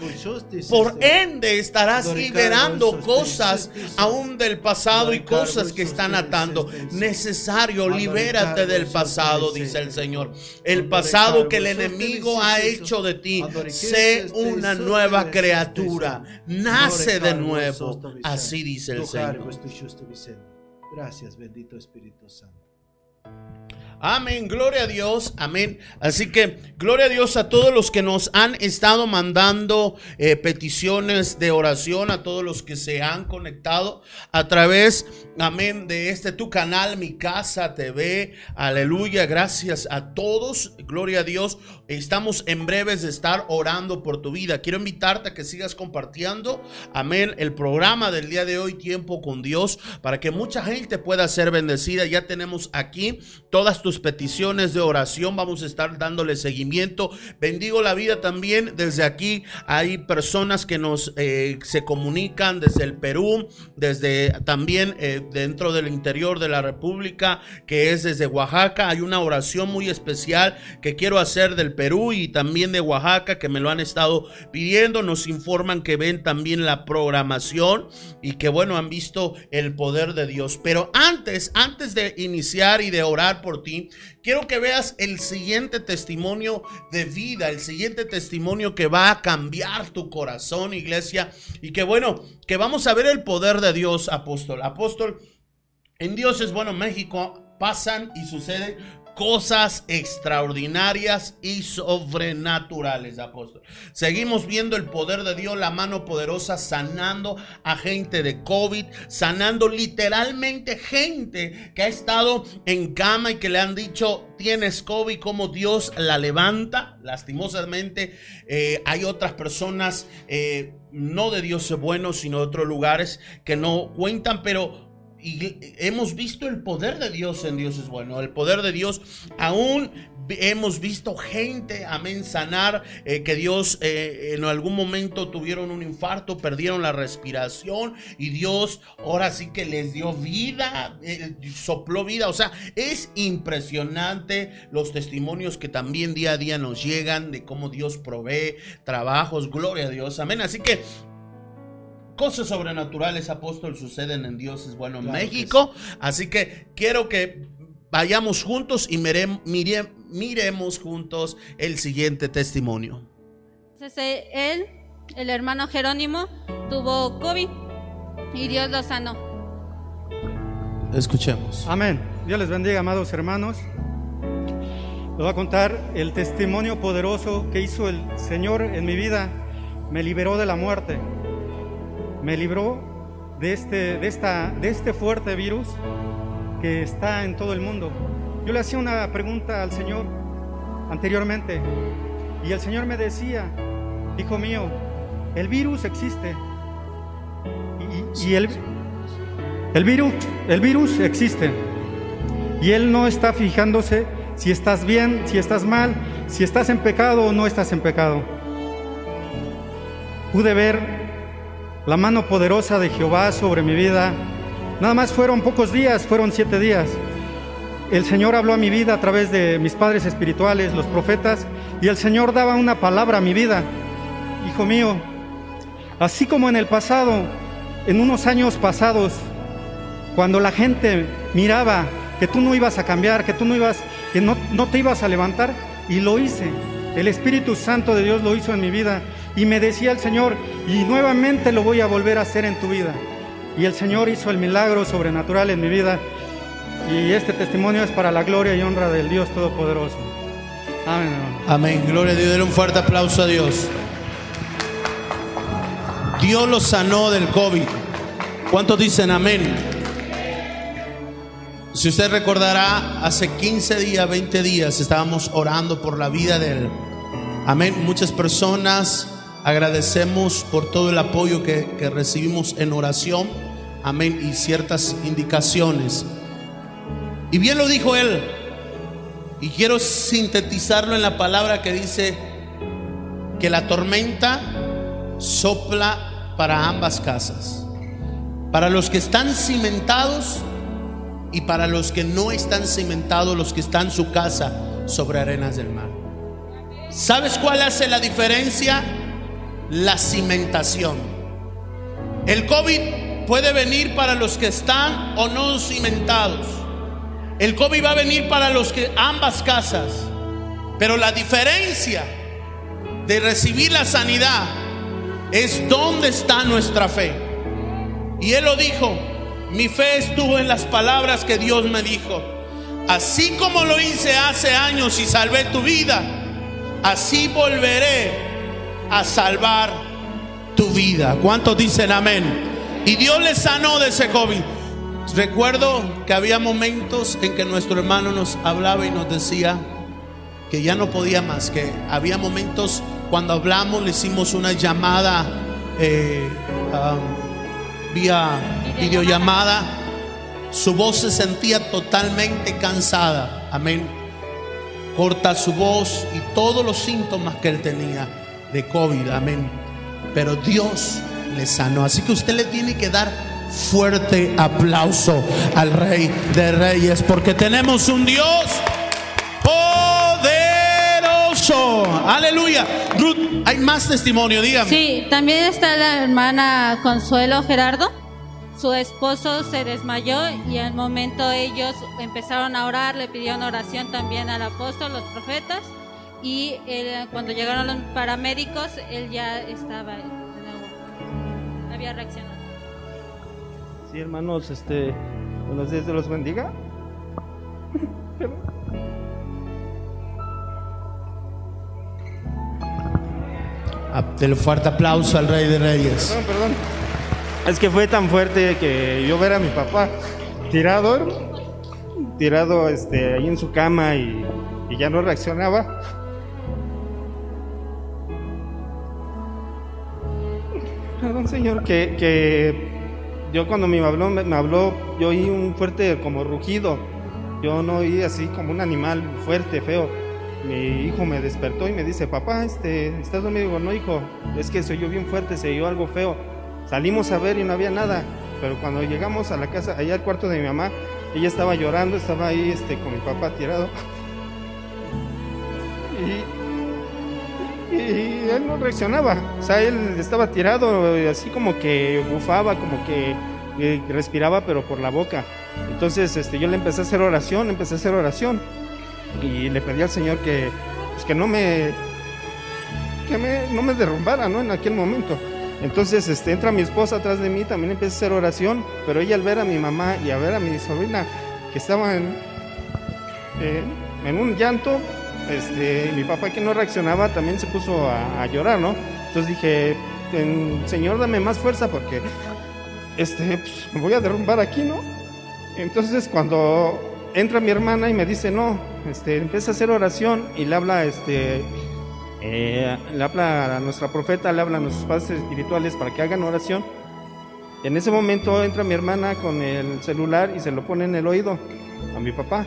Speaker 2: por ende estarás liberando cosas aún del pasado y cosas que están atando. Necesario, libérate del pasado, dice el Señor. El pasado que el enemigo ha hecho de ti. Sé una nueva criatura. Nace de nuevo. Así dice el Señor.
Speaker 1: Gracias, bendito Espíritu Santo.
Speaker 2: Amén, gloria a Dios, amén. Así que gloria a Dios a todos los que nos han estado mandando eh, peticiones de oración, a todos los que se han conectado a través, amén, de este tu canal, mi casa TV. Aleluya, gracias a todos, gloria a Dios. Estamos en breves de estar orando por tu vida. Quiero invitarte a que sigas compartiendo, amén, el programa del día de hoy, Tiempo con Dios, para que mucha gente pueda ser bendecida. Ya tenemos aquí todas tus peticiones de oración. Vamos a estar dándole seguimiento. Bendigo la vida también. Desde aquí hay personas que nos eh, se comunican desde el Perú, desde también eh, dentro del interior de la República, que es desde Oaxaca. Hay una oración muy especial que quiero hacer del Perú y también de Oaxaca que me lo han estado pidiendo. Nos informan que ven también la programación y que bueno, han visto el poder de Dios. Pero antes, antes de iniciar y de orar por ti, quiero que veas el siguiente testimonio de vida, el siguiente testimonio que va a cambiar tu corazón, iglesia, y que bueno, que vamos a ver el poder de Dios, apóstol. Apóstol, en Dios es bueno, México pasan y suceden cosas extraordinarias y sobrenaturales, apóstol. Seguimos viendo el poder de Dios, la mano poderosa sanando a gente de COVID, sanando literalmente gente que ha estado en cama y que le han dicho, tienes COVID, como Dios la levanta. Lastimosamente, eh, hay otras personas, eh, no de Dios bueno, sino de otros lugares que no cuentan, pero y hemos visto el poder de Dios en Dios es bueno. El poder de Dios aún hemos visto gente, amén, sanar, eh, que Dios eh, en algún momento tuvieron un infarto, perdieron la respiración y Dios ahora sí que les dio vida, eh, sopló vida. O sea, es impresionante los testimonios que también día a día nos llegan de cómo Dios provee trabajos. Gloria a Dios, amén. Así que Cosas sobrenaturales, apóstol, suceden en Dios es bueno en México. Así que quiero que vayamos juntos y miremos juntos el siguiente testimonio.
Speaker 3: él, el hermano Jerónimo, tuvo COVID y Dios lo sanó.
Speaker 2: Escuchemos.
Speaker 4: Amén. Dios les bendiga, amados hermanos. Les voy a contar el testimonio poderoso que hizo el Señor en mi vida. Me liberó de la muerte me libró de este, de, esta, de este fuerte virus que está en todo el mundo. Yo le hacía una pregunta al Señor anteriormente y el Señor me decía, hijo mío, el virus existe y, el, el, virus, el virus existe y Él no está fijándose si estás bien, si estás mal, si estás en pecado o no estás en pecado. Pude ver la mano poderosa de Jehová sobre mi vida. Nada más fueron pocos días, fueron siete días. El Señor habló a mi vida a través de mis padres espirituales, los profetas, y el Señor daba una palabra a mi vida. Hijo mío, así como en el pasado, en unos años pasados, cuando la gente miraba que tú no ibas a cambiar, que tú no ibas, que no, no te ibas a levantar, y lo hice. El Espíritu Santo de Dios lo hizo en mi vida y me decía el Señor, y nuevamente lo voy a volver a hacer en tu vida. Y el Señor hizo el milagro sobrenatural en mi vida. Y este testimonio es para la gloria y honra del Dios Todopoderoso. Amén.
Speaker 2: Amén. Gloria a Dios. Denle un fuerte aplauso a Dios. Dios lo sanó del COVID. ¿Cuántos dicen amén? Si usted recordará, hace 15 días, 20 días estábamos orando por la vida de él. Amén. Muchas personas agradecemos por todo el apoyo que, que recibimos en oración. Amén. Y ciertas indicaciones. Y bien lo dijo él. Y quiero sintetizarlo en la palabra que dice que la tormenta sopla para ambas casas. Para los que están cimentados y para los que no están cimentados, los que están en su casa sobre arenas del mar. ¿Sabes cuál hace la diferencia? La cimentación. El COVID puede venir para los que están o no cimentados. El COVID va a venir para los que ambas casas. Pero la diferencia de recibir la sanidad es dónde está nuestra fe. Y él lo dijo, mi fe estuvo en las palabras que Dios me dijo. Así como lo hice hace años y salvé tu vida, así volveré a salvar tu vida. ¿Cuántos dicen amén? Y Dios le sanó de ese COVID. Recuerdo que había momentos en que nuestro hermano nos hablaba y nos decía que ya no podía más, que había momentos cuando hablamos, le hicimos una llamada eh, um, vía videollamada, su voz se sentía totalmente cansada, amén. Corta su voz y todos los síntomas que él tenía de COVID, amén. Pero Dios le sanó, así que usted le tiene que dar fuerte aplauso al Rey de Reyes, porque tenemos un Dios poderoso. Aleluya. Hay más testimonio, dígame.
Speaker 3: Sí, también está la hermana Consuelo Gerardo. Su esposo se desmayó y al momento ellos empezaron a orar, le pidieron oración también al apóstol, los profetas, y él, cuando llegaron los paramédicos, él ya estaba de nuevo, había reaccionado.
Speaker 5: Sí, hermanos, este, buenos días, Dios los bendiga.
Speaker 2: Dele fuerte aplauso al Rey de Reyes.
Speaker 5: Perdón, perdón. Es que fue tan fuerte que yo ver a mi papá tirado, tirado este, ahí en su cama y, y ya no reaccionaba. Que, yo cuando me habló, me, habló, yo oí un fuerte como rugido. Yo no oí así como un animal fuerte, feo. Mi hijo me despertó y me dice, papá, este, ¿estás dormido? Digo, no, hijo, es que se oyó bien fuerte, se oyó algo feo. Salimos a ver y no había nada. Pero cuando llegamos a la casa, allá al cuarto de mi mamá, ella estaba llorando, estaba ahí este, con mi papá tirado. [laughs] Y él no reaccionaba. O sea, él estaba tirado, eh, así como que bufaba, como que eh, respiraba, pero por la boca. Entonces este, yo le empecé a hacer oración, empecé a hacer oración. Y le pedí al Señor que, pues, que no me que me, no me derrumbara, ¿no? En aquel momento. Entonces, este, entra mi esposa atrás de mí, también empieza a hacer oración, pero ella al ver a mi mamá y a ver a mi sobrina que estaban eh, en un llanto, este, mi papá que no reaccionaba también se puso a, llorar, ¿no? Entonces dije, "En- Señor, dame más fuerza porque, este, pues, me voy a derrumbar aquí, ¿no? Entonces cuando entra mi hermana y me dice, no, este, empieza a hacer oración y le habla, este, eh, le habla a nuestra profeta, le habla a nuestros padres espirituales para que hagan oración. En ese momento entra mi hermana con el celular y se lo pone en el oído a mi papá.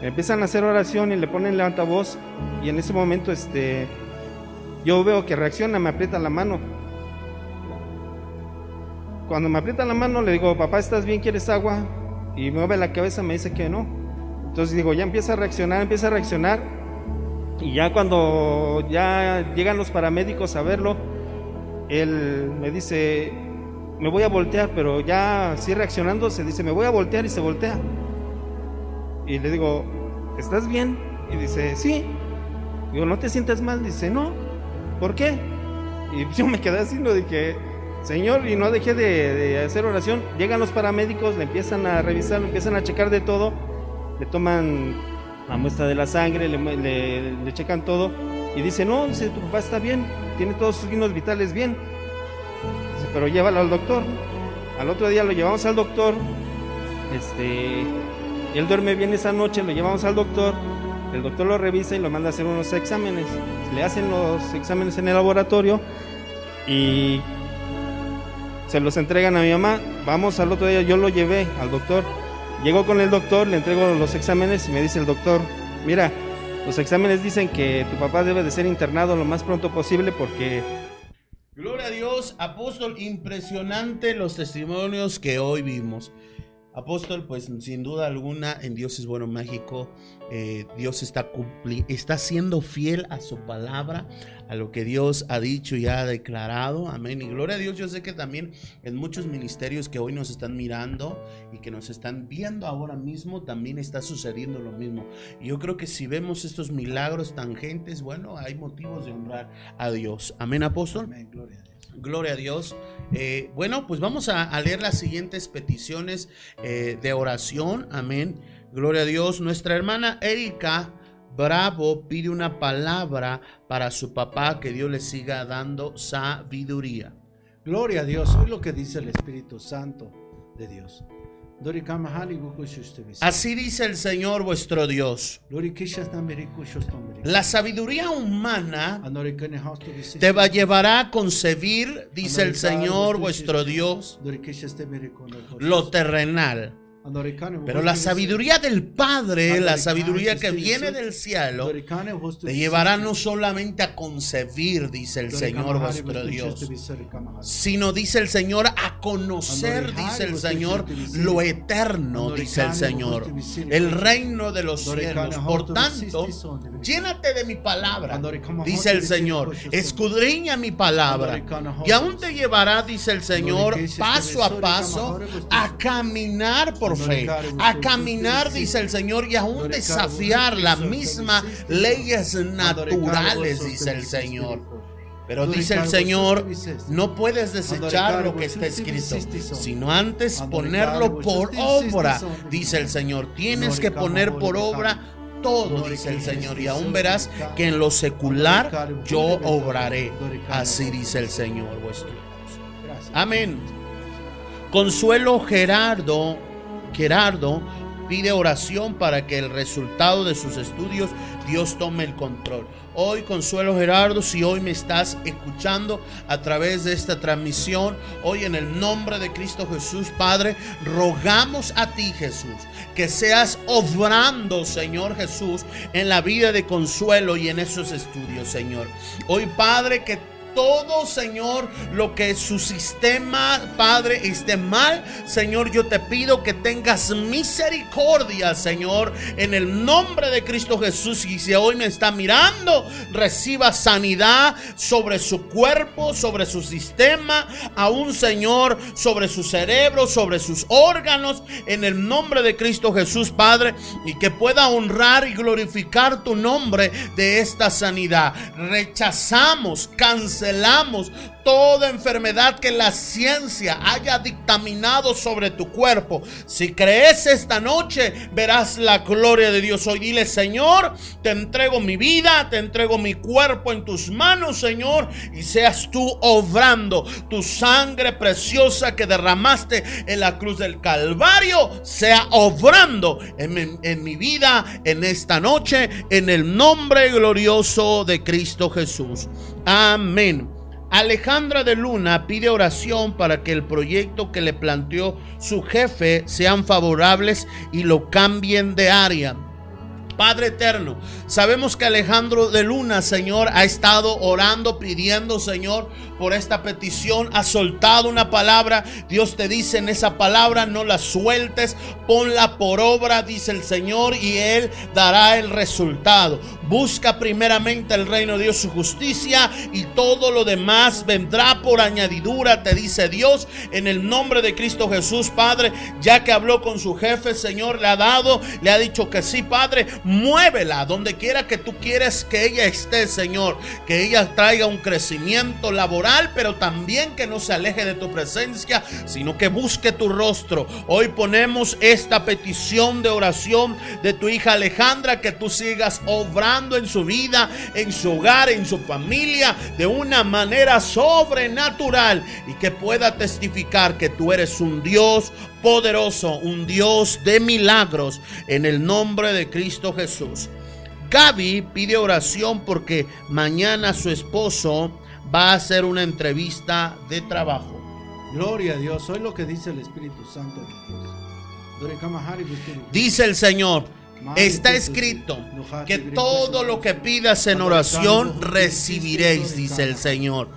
Speaker 5: Empiezan a hacer oración y le ponen el altavoz y en ese momento este, yo veo que reacciona, me aprieta la mano. Cuando me aprieta la mano le digo, papá, ¿estás bien? ¿Quieres agua? Y mueve la cabeza, me dice que no. Entonces digo, ya empieza a reaccionar, empieza a reaccionar. Y ya cuando ya llegan los paramédicos a verlo, él me dice, me voy a voltear, pero ya así reaccionando, se dice, me voy a voltear y se voltea. Y le digo, ¿estás bien? Y dice, sí. Digo, ¿no te sientes mal? Dice, no. ¿Por qué? Y [laughs] yo me quedé así, no dije, Señor, y no dejé de, hacer oración. Llegan los paramédicos, le empiezan a revisar, le empiezan a checar de todo, le toman la muestra de la sangre, le, le- le checan todo y dice, no, dice, tu papá está bien, tiene todos sus signos vitales bien. Dice, pero llévalo al doctor. Al otro día lo llevamos al doctor, este, él duerme bien esa noche, lo llevamos al doctor, el doctor lo revisa y lo manda a hacer unos exámenes. Le hacen los exámenes en el laboratorio y se los entregan a mi mamá. Vamos al otro día, yo lo llevé al doctor. Llego con el doctor, le entrego los exámenes y me dice el doctor, mira, los exámenes dicen que tu papá debe de ser internado lo más pronto posible porque
Speaker 2: Gloria a Dios, apóstol, impresionante los testimonios que hoy vimos. Apóstol, pues sin duda alguna en Dios es bueno México, eh, Dios está, cumpli- está siendo fiel a su palabra, a lo que Dios ha dicho y ha declarado. Amén. Y gloria a Dios, yo sé que también en muchos ministerios que hoy nos están mirando y que nos están viendo ahora mismo, también está sucediendo lo mismo. Y yo creo que si vemos estos milagros tangentes, bueno, hay motivos de honrar a Dios. Amén, apóstol.
Speaker 1: Amén, gloria.
Speaker 2: Gloria a Dios. Eh, bueno, pues vamos a, leer las siguientes peticiones eh, de oración. Amén. Gloria a Dios. Nuestra hermana Erika Bravo pide una palabra para su papá, que Dios le siga dando sabiduría.
Speaker 1: Gloria a Dios. Hoy lo que dice el Espíritu Santo de Dios.
Speaker 2: Así dice el Señor vuestro Dios. La sabiduría humana te va- llevará a concebir, dice el Señor vuestro Dios, lo terrenal. Pero la sabiduría del Padre, la sabiduría que viene del cielo, te llevará no solamente a concebir, dice el Señor vuestro Dios, sino dice el Señor a conocer, dice el Señor, lo eterno, dice el Señor, el reino de los cielos. Por tanto, llénate de mi palabra, dice el Señor, escudriña mi palabra, y aún te llevará, dice el Señor, paso a paso a caminar por fe, a caminar, dice el Señor, y aún desafiar las mismas leyes naturales, dice el Señor. Pero dice el Señor, no puedes desechar lo que está escrito, sino antes ponerlo por obra,
Speaker 1: dice.
Speaker 2: el Señor. Tienes que poner por obra todo, dice el Señor. Y aún verás que en lo secular yo obraré. Así dice el Señor vuestro. Amén. Consuelo Gerardo, Gerardo pide oración para que el resultado de sus estudios Dios tome el control. Hoy, Consuelo Gerardo, si hoy me estás escuchando a través de esta transmisión, hoy en el nombre de Cristo Jesús, Padre, rogamos a ti, Jesús, que seas obrando, Señor Jesús, en la vida de Consuelo y en esos estudios, Señor. Hoy, Padre, que todo, Señor, lo que su sistema, Padre, esté mal, Señor, yo te pido que tengas misericordia, Señor, en el nombre de Cristo Jesús. Y si hoy me está mirando, reciba sanidad sobre su cuerpo, sobre su sistema, aún, Señor, sobre su cerebro, sobre sus órganos, en el nombre de Cristo Jesús, Padre, y que pueda honrar y glorificar tu nombre de esta sanidad. Rechazamos, cancelamos celamos toda enfermedad que la ciencia haya dictaminado sobre tu cuerpo. Si crees esta noche, verás la gloria de Dios. Hoy dile, Señor, te entrego mi vida, te entrego mi cuerpo en tus manos, Señor, y seas tú obrando tu sangre preciosa que derramaste en la cruz del Calvario, sea obrando en mi, en mi vida en esta noche, en el nombre glorioso de Cristo Jesús. Amén. Alejandra de Luna pide oración para que el proyecto que le planteó su jefe sean favorables y lo cambien de área. Padre eterno, sabemos que Alejandro de Luna, Señor, ha estado orando, pidiendo, Señor, por esta petición, ha soltado una palabra. Dios te dice en esa palabra, no la sueltes, ponla por obra, dice el Señor, y Él dará el resultado. Busca primeramente el reino de Dios, su justicia, y todo lo demás vendrá por añadidura, te dice Dios, en el nombre de Cristo Jesús, Padre, ya que habló con su jefe, Señor, le ha dado, le ha dicho que sí, Padre, Muévela donde quiera que tú quieras que ella esté, Señor. Que ella traiga un crecimiento laboral, pero también que no se aleje de tu presencia, sino que busque tu rostro. Hoy ponemos esta petición de oración de tu hija Alejandra, que tú sigas obrando en su vida, en su hogar, en su familia, de una manera sobrenatural y que pueda testificar que tú eres un Dios poderoso, un Dios de milagros, en el nombre de Cristo Jesús. Gaby pide oración porque mañana su esposo va a hacer una entrevista de trabajo.
Speaker 1: Gloria a Dios. Hoy lo que dice el Espíritu Santo de Dios.
Speaker 2: Dice el Señor, está escrito que todo lo que pidas en oración recibiréis, dice el Señor.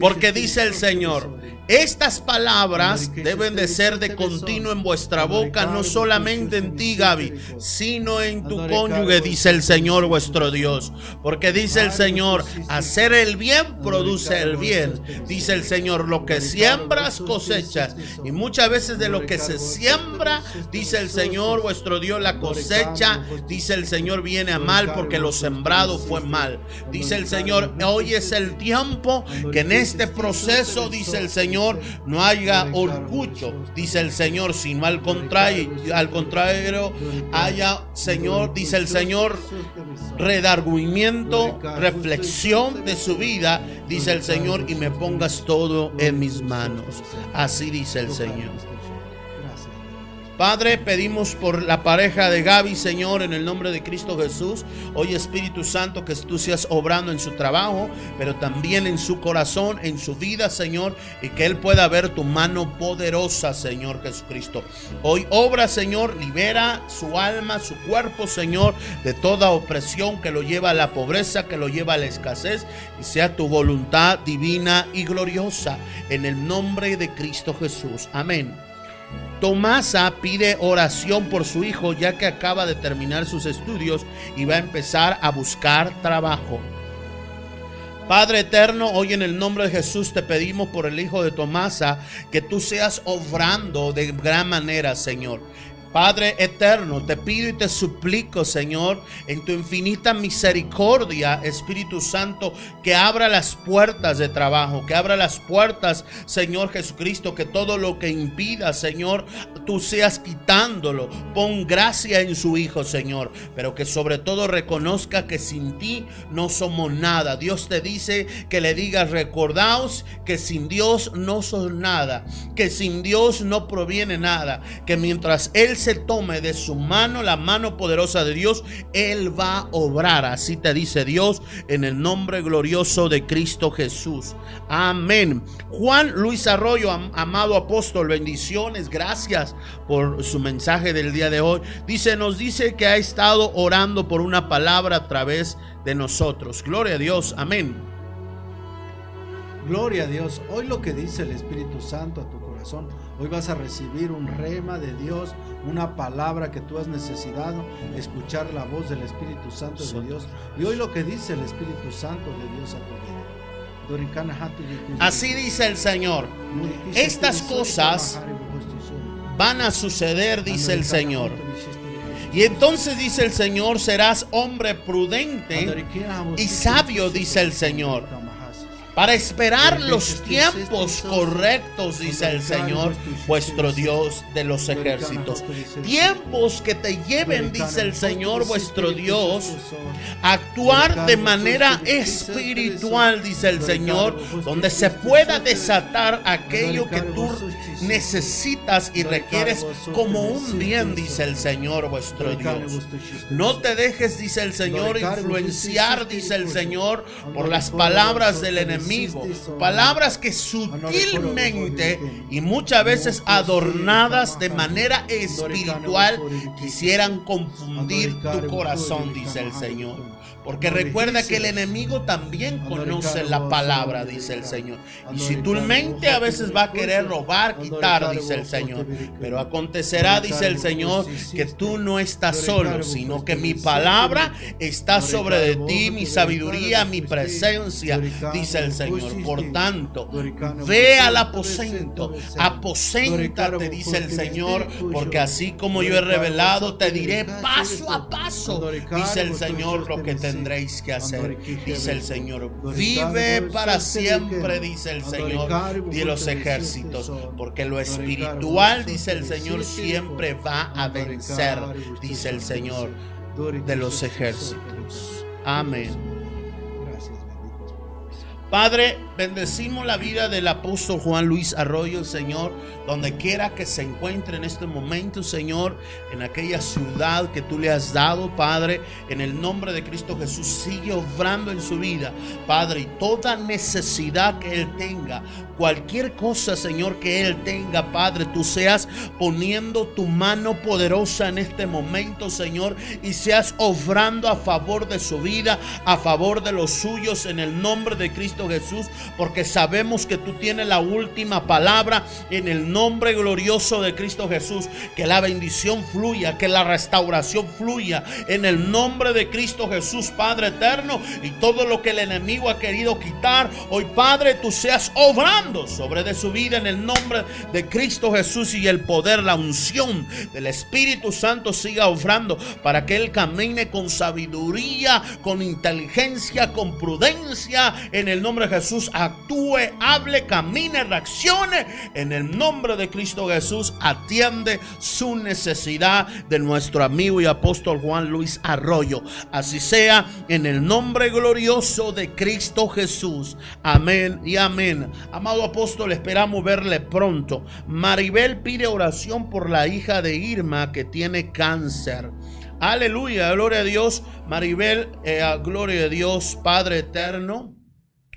Speaker 2: Porque dice el Señor, estas palabras deben de ser de continuo en vuestra boca, no solamente en ti, Gaby, sino en tu cónyuge, dice el Señor vuestro Dios. Porque dice el Señor, hacer el bien produce el bien. Dice el Señor, lo que siembras cosechas. Y muchas veces de lo que se siembra, dice el Señor vuestro Dios, la cosecha, dice el Señor, viene a mal porque lo sembrado fue mal. Dice el Señor, hoy es el tiempo que en este proceso, dice el Señor, no haya orgullo, dice el Señor, sino al contrario, al contrario, haya, Señor, dice el Señor, redargüimiento, reflexión de su vida, dice el Señor, y me pongas todo en mis manos. Así dice el Señor. Padre, pedimos por la pareja de Gaby, Señor, en el nombre de Cristo Jesús. Hoy, Espíritu Santo, que tú seas obrando en su trabajo, pero también en su corazón, en su vida, Señor, y que Él pueda ver tu mano poderosa, Señor Jesucristo. Hoy obra, Señor, libera su alma, su cuerpo, Señor, de toda opresión que lo lleva a la pobreza, que lo lleva a la escasez, y sea tu voluntad divina y gloriosa, en el nombre de Cristo Jesús. Amén. Tomasa pide oración por su hijo ya que acaba de terminar sus estudios y va a empezar a buscar trabajo. Padre eterno, hoy en el nombre de Jesús te pedimos por el hijo de Tomasa que tú seas obrando de gran manera, Señor. Padre eterno, te pido y te suplico, Señor, en tu infinita misericordia, Espíritu Santo, que abra las puertas de trabajo, que abra las puertas, Señor Jesucristo, que todo lo que impida, Señor, tú seas quitándolo. Pon gracia en su Hijo, Señor, pero que sobre todo reconozca que sin ti no somos nada. Dios te dice que le digas, recordaos que sin Dios no son nada, que sin Dios no proviene nada, que mientras Él se tome de su mano, la mano poderosa de Dios, Él va a obrar. Así te dice Dios en el nombre glorioso de Cristo Jesús. Amén. Juan Luis Arroyo, amado apóstol, bendiciones, gracias por su mensaje del día de hoy. Dice, nos dice que ha estado orando por una palabra a través de nosotros. Gloria a Dios. Amén.
Speaker 1: Gloria a Dios. Hoy lo que dice el Espíritu Santo a tu corazón Hoy vas a recibir un rema de Dios, una palabra que tú has necesitado, escuchar la voz del Espíritu Santo de Dios. Y hoy lo que dice el Espíritu Santo de Dios a tu vida.
Speaker 2: Así dice el Señor. Estas cosas van a suceder, dice el Señor. Y entonces dice el Señor, serás hombre prudente y sabio, dice el Señor para esperar los tiempos correctos, dice el Señor, vuestro Dios de los ejércitos. Tiempos que te lleven, dice el Señor, vuestro Dios, a actuar de manera espiritual, dice el Señor, donde se pueda desatar aquello que tú necesitas y requieres como un bien, dice el Señor vuestro Dios. No te dejes, dice el Señor, influenciar, dice el Señor, por las palabras del enemigo. Palabras que sutilmente y muchas veces adornadas de manera espiritual quisieran confundir tu corazón, dice el Señor. Porque recuerda que el enemigo también conoce la palabra, dice el Señor. Y si tu mente a veces va a querer robar, quitar, dice el Señor. Pero acontecerá, dice el Señor, que tú no estás solo, sino que mi palabra está sobre de ti, mi sabiduría, mi presencia, dice el Señor. Por tanto, ve al aposento, aposéntate, dice el Señor, porque así como yo he revelado, te diré paso a paso, dice el Señor, lo que tendréis que hacer, dice el Señor. Vive para siempre, dice el Señor de los ejércitos, porque lo espiritual, dice el Señor, siempre va a vencer, dice el Señor de los ejércitos. Amén. Padre, bendecimos la vida del apóstol Juan Luis Arroyo, Señor, donde quiera que se encuentre en este momento, Señor, en aquella ciudad que tú le has dado, Padre, en el nombre de Cristo Jesús, sigue obrando en su vida, Padre, y toda necesidad que él tenga, cualquier cosa, Señor, que él tenga, Padre, tú seas poniendo tu mano poderosa en este momento, Señor, y seas obrando a favor de su vida, a favor de los suyos, en el nombre de Cristo Jesús, porque sabemos que tú tienes la última palabra en el nombre glorioso de Cristo Jesús. Que la bendición fluya, que la restauración fluya en el nombre de Cristo Jesús, Padre eterno. Y todo lo que el enemigo ha querido quitar, hoy Padre, tú seas obrando sobre de su vida en el nombre de Cristo Jesús y el poder, la unción del Espíritu Santo siga obrando para que Él camine con sabiduría, con inteligencia, con prudencia en el nombre de Jesús actúe, hable, camine, reaccione. En el nombre de Cristo Jesús atiende su necesidad de nuestro amigo y apóstol Juan Luis Arroyo. Así sea en el nombre glorioso de Cristo Jesús. Amén y amén. Amado apóstol, esperamos verle pronto. Maribel pide oración por la hija de Irma que tiene cáncer. Aleluya, gloria a Dios. Maribel, eh, gloria a Dios, Padre eterno.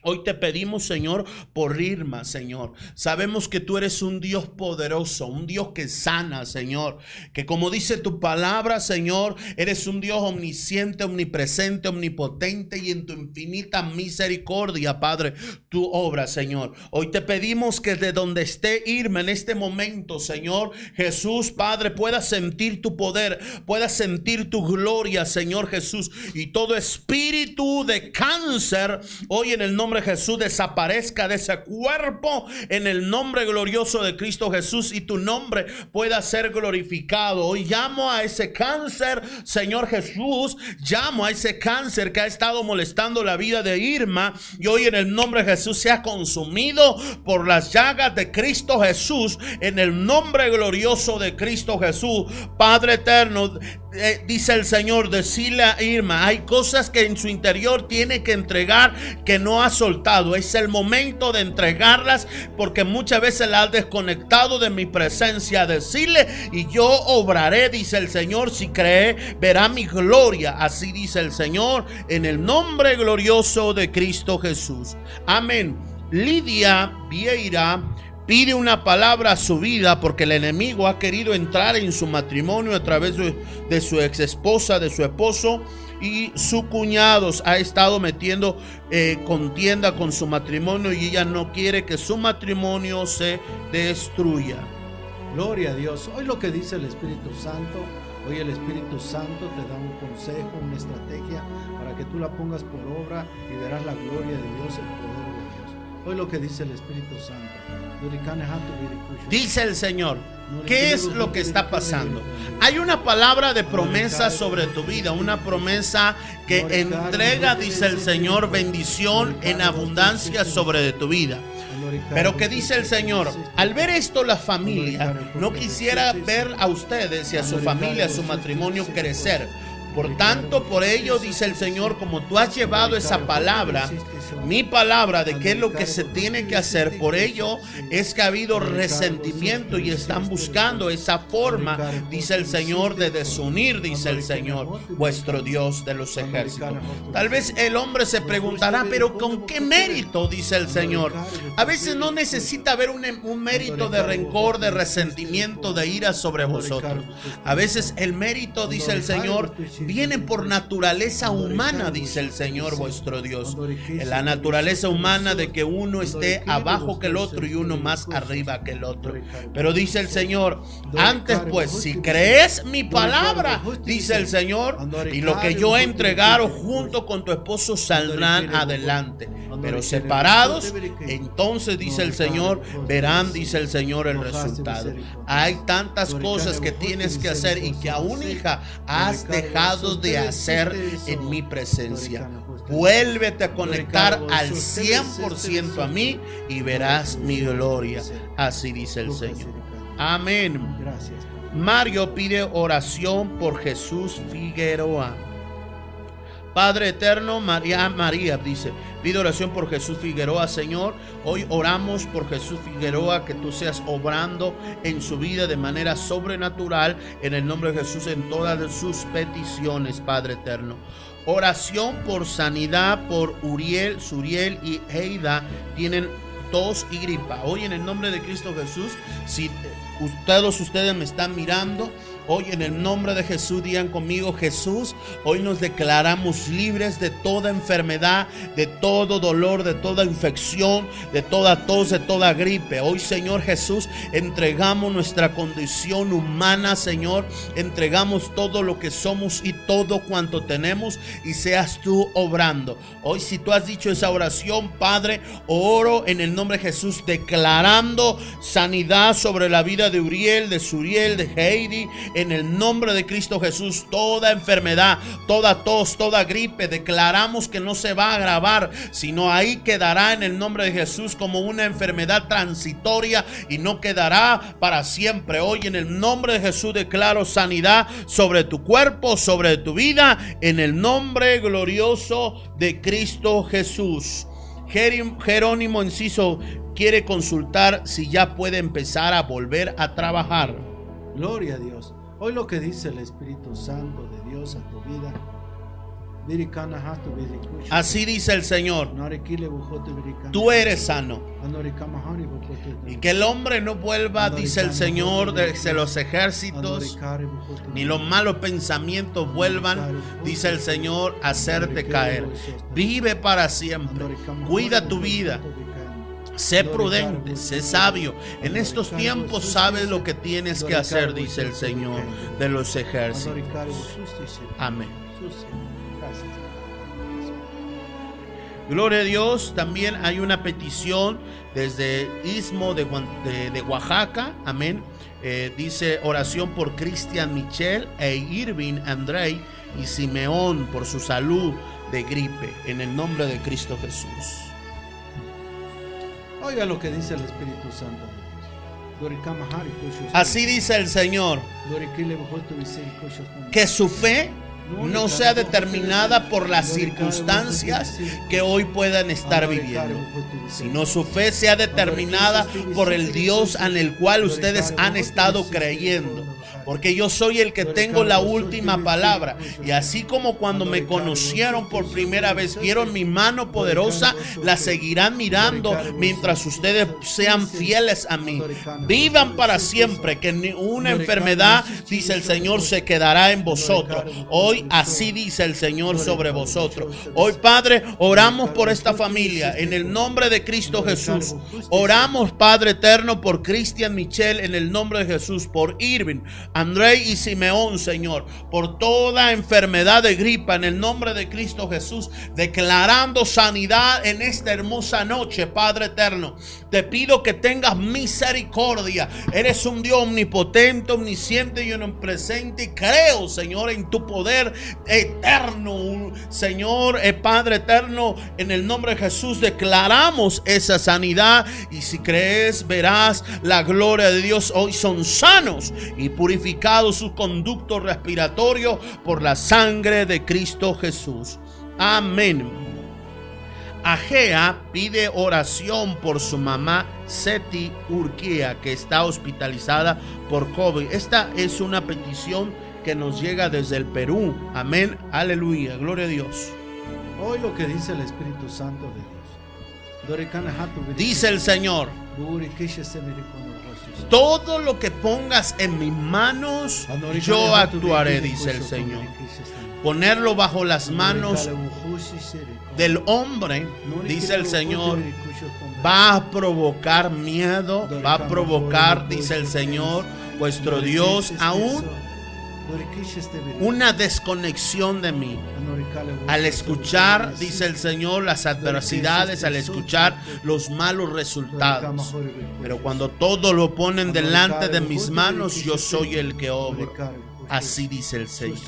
Speaker 2: Hoy te pedimos, Señor, por Irma, Señor. Sabemos que tú eres un Dios poderoso, un Dios que sana, Señor. Que como dice tu palabra, Señor, eres un Dios omnisciente, omnipresente, omnipotente y en tu infinita misericordia, Padre, tu obra, Señor. Hoy te pedimos que de donde esté Irma en este momento, Señor, Jesús, Padre, pueda sentir tu poder, pueda sentir tu gloria, Señor Jesús. Y todo espíritu de cáncer, hoy en el nombre Jesús desaparezca de ese cuerpo en el nombre glorioso de Cristo Jesús y tu nombre pueda ser glorificado. Hoy llamo a ese cáncer, Señor Jesús, llamo a ese cáncer que ha estado molestando la vida de Irma y hoy en el nombre de Jesús sea consumido por las llagas de Cristo Jesús en el nombre glorioso de Cristo Jesús. Padre eterno, eh, dice el Señor, decirle a Irma, hay cosas que en su interior tiene que entregar que no ha soltado. Es el momento de entregarlas porque muchas veces la has desconectado de mi presencia. Decirle, y yo obraré, dice el Señor, si cree, verá mi gloria. Así dice el Señor, en el nombre glorioso de Cristo Jesús. Amén. Lidia Vieira pide una palabra a su vida porque el enemigo ha querido entrar en su matrimonio a través de, su ex esposa, de su esposo y su cuñado ha estado metiendo eh, contienda con su matrimonio y ella no quiere que su matrimonio se destruya.
Speaker 1: Gloria a Dios. Hoy lo que dice el Espíritu Santo, hoy el Espíritu Santo te da un consejo, una estrategia para que tú la pongas por obra y verás la gloria de Dios, el poder de Dios. Hoy lo que dice el Espíritu Santo.
Speaker 2: Dice el Señor, ¿qué es lo que está pasando? Hay una palabra de promesa sobre tu vida, una promesa que entrega, dice el Señor, bendición en abundancia sobre tu vida. Pero que dice el Señor, al ver esto la familia no quisiera ver a ustedes y a su familia, a su matrimonio crecer. Por tanto, por ello dice el Señor, como tú has llevado esa palabra, mi palabra de qué es lo que se tiene que hacer. Por ello es que ha habido resentimiento y están buscando esa forma, dice el Señor, de desunir, dice el Señor, vuestro Dios de los ejércitos. Tal vez el hombre se preguntará, pero ¿con qué mérito? Dice el Señor. A veces no necesita haber un, un mérito de rencor, de resentimiento, de ira sobre vosotros. A veces el mérito, dice el Señor, viene por naturaleza humana, dice el Señor vuestro Dios. La naturaleza humana de que uno esté abajo que el otro y uno más arriba que el otro. Pero dice el Señor, antes pues, si crees mi palabra, dice el Señor, y lo que yo he entregado junto con tu esposo saldrán adelante. Pero separados, entonces dice el Señor, verán, dice el Señor, el resultado. Hay tantas cosas que tienes que hacer y que aún, hija, has dejado de hacer en mi presencia. Vuélvete a conectar al 100% a mí y verás mi gloria. Así dice el Señor. Amén. Mario pide oración por Jesús Figueroa. Padre eterno, María, María dice, pide oración por Jesús Figueroa, Señor. Hoy oramos por Jesús Figueroa, que tú seas obrando en su vida de manera sobrenatural, en el nombre de Jesús, en todas sus peticiones, Padre eterno. Oración por sanidad por Uriel, Suriel y Heida tienen tos y gripa. Hoy en el nombre de Cristo Jesús, si todos ustedes me están mirando, Hoy en el nombre de Jesús digan conmigo Jesús, hoy nos declaramos libres de toda enfermedad, de todo dolor, de toda infección, de toda tos, de toda gripe. Hoy Señor Jesús entregamos nuestra condición humana, Señor, entregamos todo lo que somos y todo cuanto tenemos y seas tú obrando. Hoy si tú has dicho esa oración, Padre, oro en el nombre de Jesús declarando sanidad sobre la vida de Uriel, de Suriel, de Heidi en el nombre de Cristo Jesús toda enfermedad, toda tos, toda gripe. Declaramos que no se va a agravar, sino ahí quedará en el nombre de Jesús como una enfermedad transitoria y no quedará para siempre. Hoy en el nombre de Jesús declaro sanidad sobre tu cuerpo, sobre tu vida, en el nombre glorioso de Cristo Jesús. Jerónimo Enciso quiere consultar si ya puede empezar a volver a trabajar.
Speaker 1: Gloria a Dios. Hoy lo que dice el Espíritu Santo de Dios a tu vida.
Speaker 2: Así dice el Señor. Tú eres sano. Y que el hombre no vuelva, dice el Señor, desde los ejércitos, ni los malos pensamientos vuelvan, dice el Señor, a hacerte caer. Vive para siempre. Cuida tu vida. Sé prudente, sé sabio. En estos tiempos sabes lo que tienes que hacer, dice el Señor de los ejércitos. Amén. Gloria a Dios. También hay una petición desde Istmo de, Oaxaca. Amén. Eh, dice oración por Cristian Michel e Irving Andrei y Simeón por su salud de gripe. En el nombre de Cristo Jesús.
Speaker 1: Oiga lo que dice el Espíritu Santo.
Speaker 2: Así dice el Señor. Que su fe no sea determinada por las circunstancias que hoy puedan estar viviendo, sino su fe sea determinada por el Dios en el cual ustedes han estado creyendo porque yo soy el que tengo la última palabra. Y así como cuando me conocieron por primera vez, vieron mi mano poderosa, la seguirán mirando mientras ustedes sean fieles a mí. Vivan para siempre, que ni una enfermedad, dice el Señor, se quedará en vosotros. Hoy así dice el Señor sobre vosotros. Hoy, Padre, oramos por esta familia en el nombre de Cristo Jesús. Oramos, Padre eterno, por Cristian Michel en el nombre de Jesús, por Irving. André y Simeón, Señor, por toda enfermedad de gripa en el nombre de Cristo Jesús, declarando sanidad en esta hermosa noche, Padre eterno. Te pido que tengas misericordia. Eres un Dios omnipotente, omnisciente y omnipresente. Y creo, Señor, en tu poder eterno. Señor, eh, Padre eterno, en el nombre de Jesús declaramos esa sanidad. Y si crees, verás la gloria de Dios. Hoy son sanos y purificados su conducto respiratorio por la sangre de Cristo Jesús. Amén. Agea pide oración por su mamá Seti Urquía, que está hospitalizada por COVID. Esta es una petición que nos llega desde el Perú. Amén. Aleluya. Gloria a Dios.
Speaker 1: Hoy lo que dice el Espíritu Santo de Dios.
Speaker 2: Dice el Señor Todo lo que pongas en mis manos, yo actuaré, dice el Señor. Ponerlo bajo las manos del hombre, dice el Señor, va a provocar miedo, va a provocar, dice el Señor, vuestro Dios, aún una desconexión de mí. Al escuchar, dice el Señor, las adversidades, al escuchar los malos resultados. Pero cuando todo lo ponen delante de mis manos, yo soy el que obra. Así dice el Señor.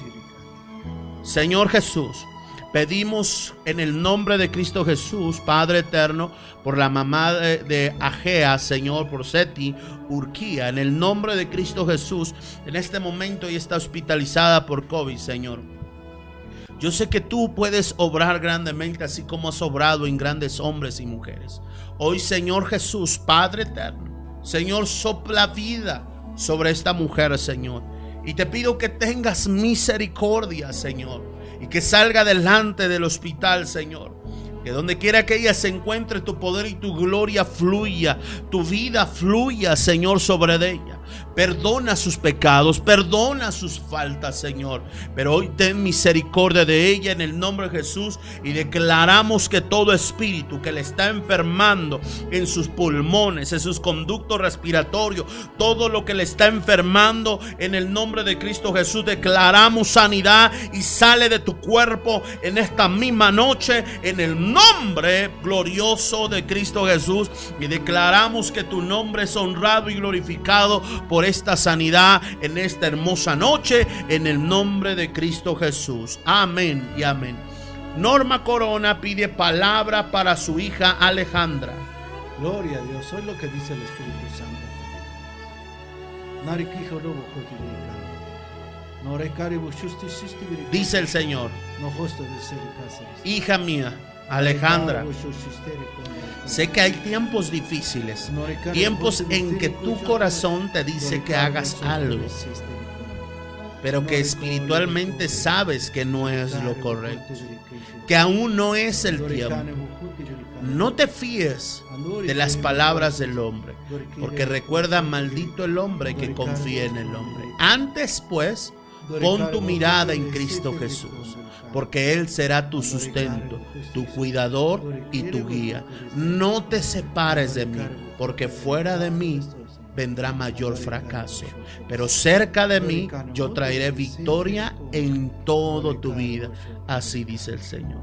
Speaker 2: Señor Jesús, pedimos en el nombre de Cristo Jesús, Padre eterno, por la mamá de, Agea, Señor, por Seti, Urquía, en el nombre de Cristo Jesús, en este momento ella está hospitalizada por COVID, Señor. Yo sé que tú puedes obrar grandemente, así como has obrado en grandes hombres y mujeres. Hoy, Señor Jesús, Padre eterno, Señor, sopla vida sobre esta mujer, Señor. Y te pido que tengas misericordia, Señor, y que salga delante del hospital, Señor. Que donde quiera que ella se encuentre, tu poder y tu gloria fluya, tu vida fluya, Señor, sobre ella. Perdona sus pecados, perdona sus faltas, Señor. Pero hoy ten misericordia de ella en el nombre de Jesús y declaramos que todo espíritu que le está enfermando en sus pulmones, en sus conductos respiratorios, todo lo que le está enfermando en el nombre de Cristo Jesús, declaramos sanidad y sale de tu cuerpo en esta misma noche en el nombre glorioso de Cristo Jesús y declaramos que tu nombre es honrado y glorificado por esta sanidad en esta hermosa noche en el nombre de Cristo Jesús. Amén y amén. Norma Corona pide palabra para su hija Alejandra.
Speaker 1: Gloria a Dios, soy lo que dice el Espíritu Santo.
Speaker 2: Dice el Señor, hija mía, Alejandra, sé que hay tiempos difíciles, tiempos en que tu corazón te dice que hagas algo, pero que espiritualmente sabes que no es lo correcto, que aún no es el tiempo. No te fíes de las palabras del hombre, porque recuerda, maldito el hombre que confía en el hombre. Antes, pues, pon tu mirada en Cristo Jesús porque Él será tu sustento, tu cuidador y tu guía. No te separes de mí, porque fuera de mí vendrá mayor fracaso. Pero cerca de mí yo traeré victoria en toda tu vida. Así dice el Señor.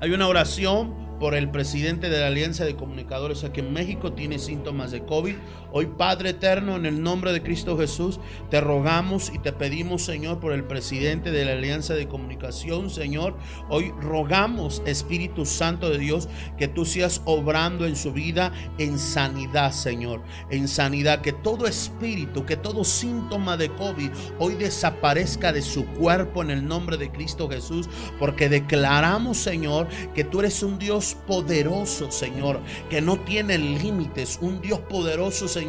Speaker 2: Hay una oración por el presidente de la Alianza de Comunicadores aquí en México, tiene síntomas de COVID. Hoy, Padre Eterno, en el nombre de Cristo Jesús, te rogamos y te pedimos, Señor, por el presidente de la Alianza de Comunicación, Señor. Hoy rogamos, Espíritu Santo de Dios, que tú seas obrando en su vida en sanidad, Señor. En sanidad, que todo espíritu, que todo síntoma de COVID hoy desaparezca de su cuerpo en el nombre de Cristo Jesús, porque declaramos, Señor, que tú eres un Dios poderoso, Señor, que no tiene límites, un Dios poderoso, Señor,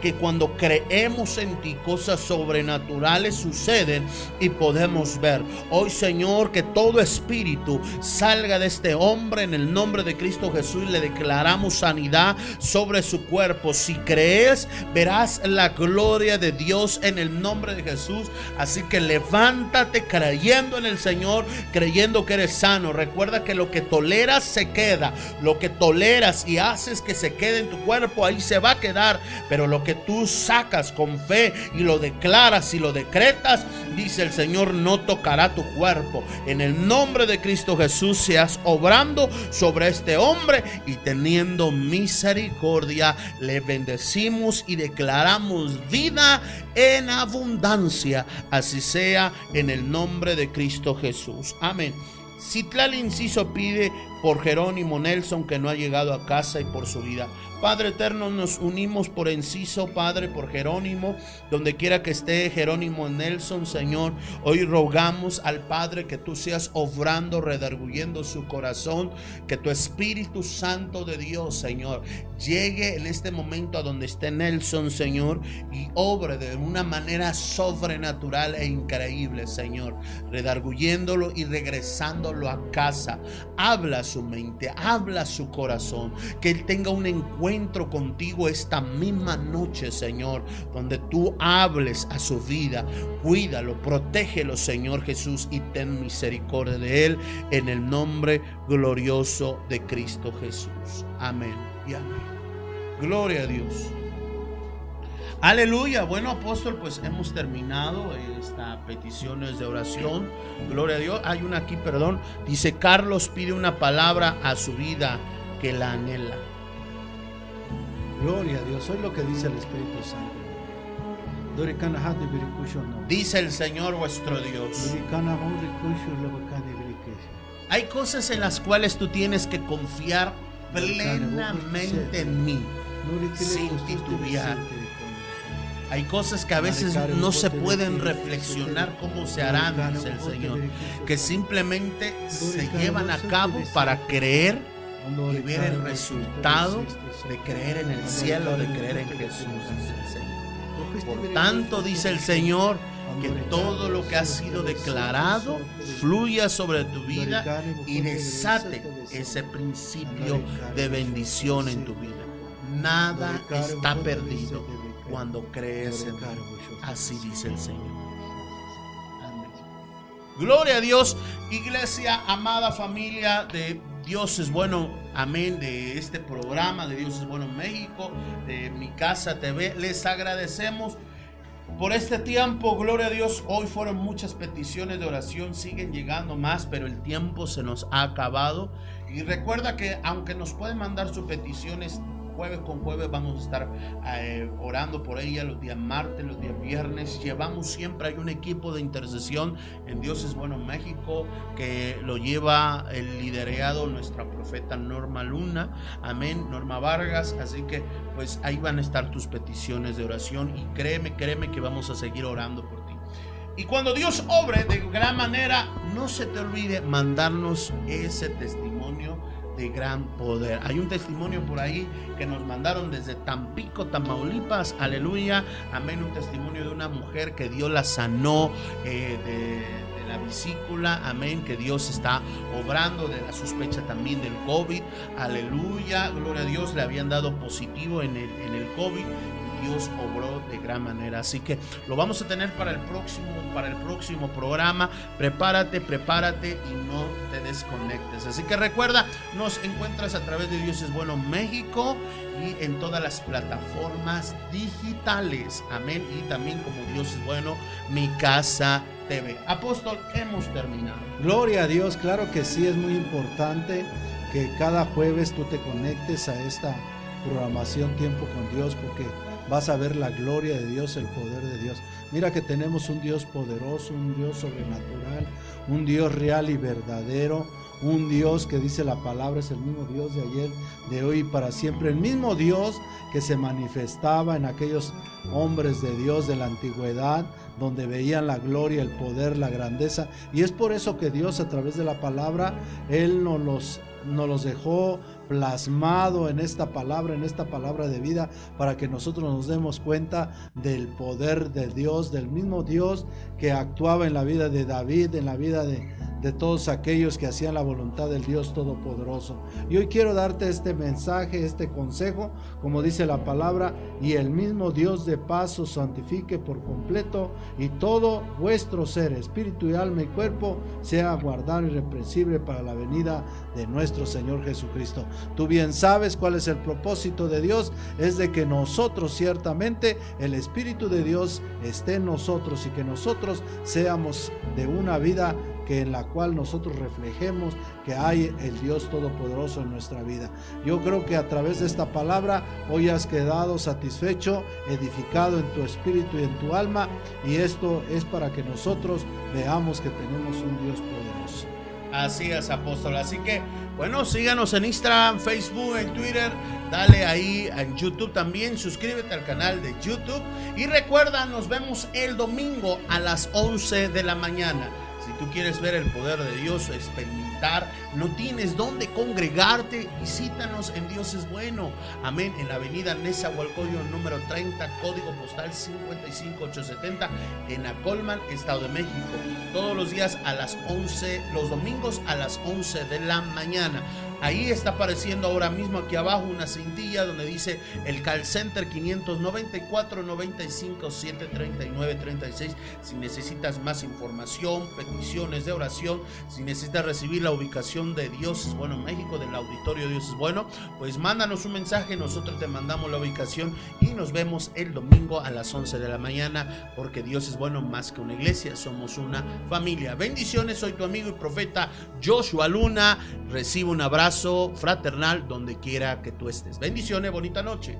Speaker 2: que cuando creemos en ti cosas sobrenaturales suceden y podemos ver. Hoy, Señor, que todo espíritu salga de este hombre en el nombre de Cristo Jesús le declaramos sanidad sobre su cuerpo. Si crees, verás la gloria de Dios en el nombre de Jesús. Así que levántate creyendo en el Señor, creyendo que eres sano. Recuerda que lo que toleras se queda. Lo que toleras y haces que se quede en tu cuerpo, ahí se va a quedar. Pero lo que tú sacas con fe y lo declaras y lo decretas, dice el Señor, no tocará tu cuerpo. En el nombre de Cristo Jesús seas obrando sobre este hombre y teniendo misericordia, le bendecimos y declaramos vida en abundancia. Así sea en el nombre de Cristo Jesús. Amén. Citlal Inciso pide por Jerónimo Nelson que no ha llegado a casa y por su vida. Padre eterno, nos unimos por Enciso, Padre, por Jerónimo, donde quiera que esté Jerónimo Nelson, Señor. Hoy rogamos al Padre que tú seas obrando, redarguyendo su corazón, que tu Espíritu Santo de Dios, Señor, llegue en este momento a donde esté Nelson, Señor, y obre de una manera sobrenatural e increíble, Señor, redarguyéndolo y regresándolo a casa. Habla su mente, habla su corazón, que Él tenga un encuentro contigo esta misma noche, Señor, donde tú hables a su vida, cuídalo, protégelo, Señor Jesús, y ten misericordia de Él en el nombre glorioso de Cristo Jesús. Amén y amén. Gloria a Dios. Aleluya. Bueno, apóstol, pues hemos terminado esta peticiones de oración. Gloria a Dios. Hay una aquí, perdón. Dice, Carlos pide una palabra a su vida que la anhela.
Speaker 1: Gloria a Dios. Hoy lo que dice el Espíritu Santo.
Speaker 2: Dice el Señor vuestro Dios. Hay cosas en las cuales tú tienes que confiar plenamente en mí, sin titubear. Hay cosas que a veces no se pueden reflexionar cómo se harán, dice el Señor, que simplemente se llevan a cabo para creer y ver el resultado de creer en el cielo, de creer en Jesús, dice el Señor. Por tanto, dice el Señor, que todo lo que ha sido declarado fluya sobre tu vida y desate ese principio de bendición en tu vida. Nada está perdido cuando crees en Así dice el Señor. Gloria a Dios, iglesia, amada familia de Dios es bueno, amén, de este programa de Dios es bueno en México, de Mi Casa TV. Les agradecemos por este tiempo, gloria a Dios. Hoy fueron muchas peticiones de oración, siguen llegando más, pero el tiempo se nos ha acabado. Y recuerda que aunque nos pueden mandar sus peticiones jueves con jueves vamos a estar eh, orando por ella los días martes, los días viernes. Llevamos siempre, hay un equipo de intercesión en Dios es Bueno México que lo lleva el liderado nuestra profeta Norma Luna, amén, Norma Vargas. Así que pues ahí van a estar tus peticiones de oración y créeme, créeme que vamos a seguir orando por ti. Y cuando Dios obre de gran manera, no se te olvide mandarnos ese testimonio de gran poder. Hay un testimonio por ahí que nos mandaron desde Tampico, Tamaulipas, aleluya, amén, un testimonio de una mujer que Dios la sanó eh, de, la vesícula, amén, que Dios está obrando de la sospecha también del COVID, aleluya, gloria a Dios, le habían dado positivo en el, en el COVID Dios obró de gran manera. Así que lo vamos a tener para el próximo, para el próximo programa. Prepárate, prepárate y no te desconectes. Así que recuerda, nos encuentras a través de Dios es Bueno México y en todas las plataformas digitales. Amén. Y también como Dios es bueno, mi casa TV. Apóstol, hemos terminado.
Speaker 1: Gloria a Dios, claro que sí, es muy importante que cada jueves tú te conectes a esta programación Tiempo con Dios porque vas a ver la gloria de Dios, el poder de Dios. Mira que tenemos un Dios poderoso, un Dios sobrenatural, un Dios real y verdadero, un Dios que dice la palabra es el mismo Dios de ayer, de hoy y para siempre, el mismo Dios que se manifestaba en aquellos hombres de Dios de la antigüedad, donde veían la gloria, el poder, la grandeza. Y es por eso que Dios a través de la palabra, Él nos los, nos los dejó plasmado en esta palabra, en esta palabra de vida, para que nosotros nos demos cuenta del poder de Dios, del mismo Dios que actuaba en la vida de David, en la vida de, de todos aquellos que hacían la voluntad del Dios Todopoderoso. Y hoy quiero darte este mensaje, este consejo, como dice la palabra, y el mismo Dios de paz os santifique por completo y todo vuestro ser, espíritu y alma y cuerpo, sea guardado irreprensible para la venida de nuestro Señor Jesucristo. Tú bien sabes cuál es el propósito de Dios, es de que nosotros ciertamente, el Espíritu de Dios esté en nosotros y que nosotros seamos de una vida que en la cual nosotros reflejemos que hay el Dios Todopoderoso en nuestra vida. Yo creo que a través de esta palabra hoy has quedado satisfecho, edificado en tu espíritu y en tu alma, y esto es para que nosotros veamos que tenemos un Dios poderoso.
Speaker 2: Así es, apóstol. Así que, bueno, síganos en Instagram, Facebook, en Twitter. Dale ahí en YouTube también. Suscríbete al canal de YouTube. Y recuerda, nos vemos el domingo a las 11 de la mañana. Si tú quieres ver el poder de Dios, no tienes dónde congregarte, visítanos en Dios es bueno. Amén. En la avenida Nesa código número 30, código postal 55870 en Acolman, Estado de México. Todos los días a las 11, los domingos a las 11 de la mañana. Ahí está apareciendo ahora mismo aquí abajo una cintilla donde dice el call center 594 95 739 36. Si necesitas más información, peticiones de oración, si necesitas recibir la ubicación de Dios es bueno México, del auditorio Dios es bueno, pues mándanos un mensaje, nosotros te mandamos la ubicación y nos vemos el domingo a las 11 de la mañana porque Dios es bueno más que una iglesia, somos una familia. Bendiciones, soy tu amigo y profeta Joshua Luna. Recibo un abrazo fraternal donde quiera que tú estés. Bendiciones, bonita noche.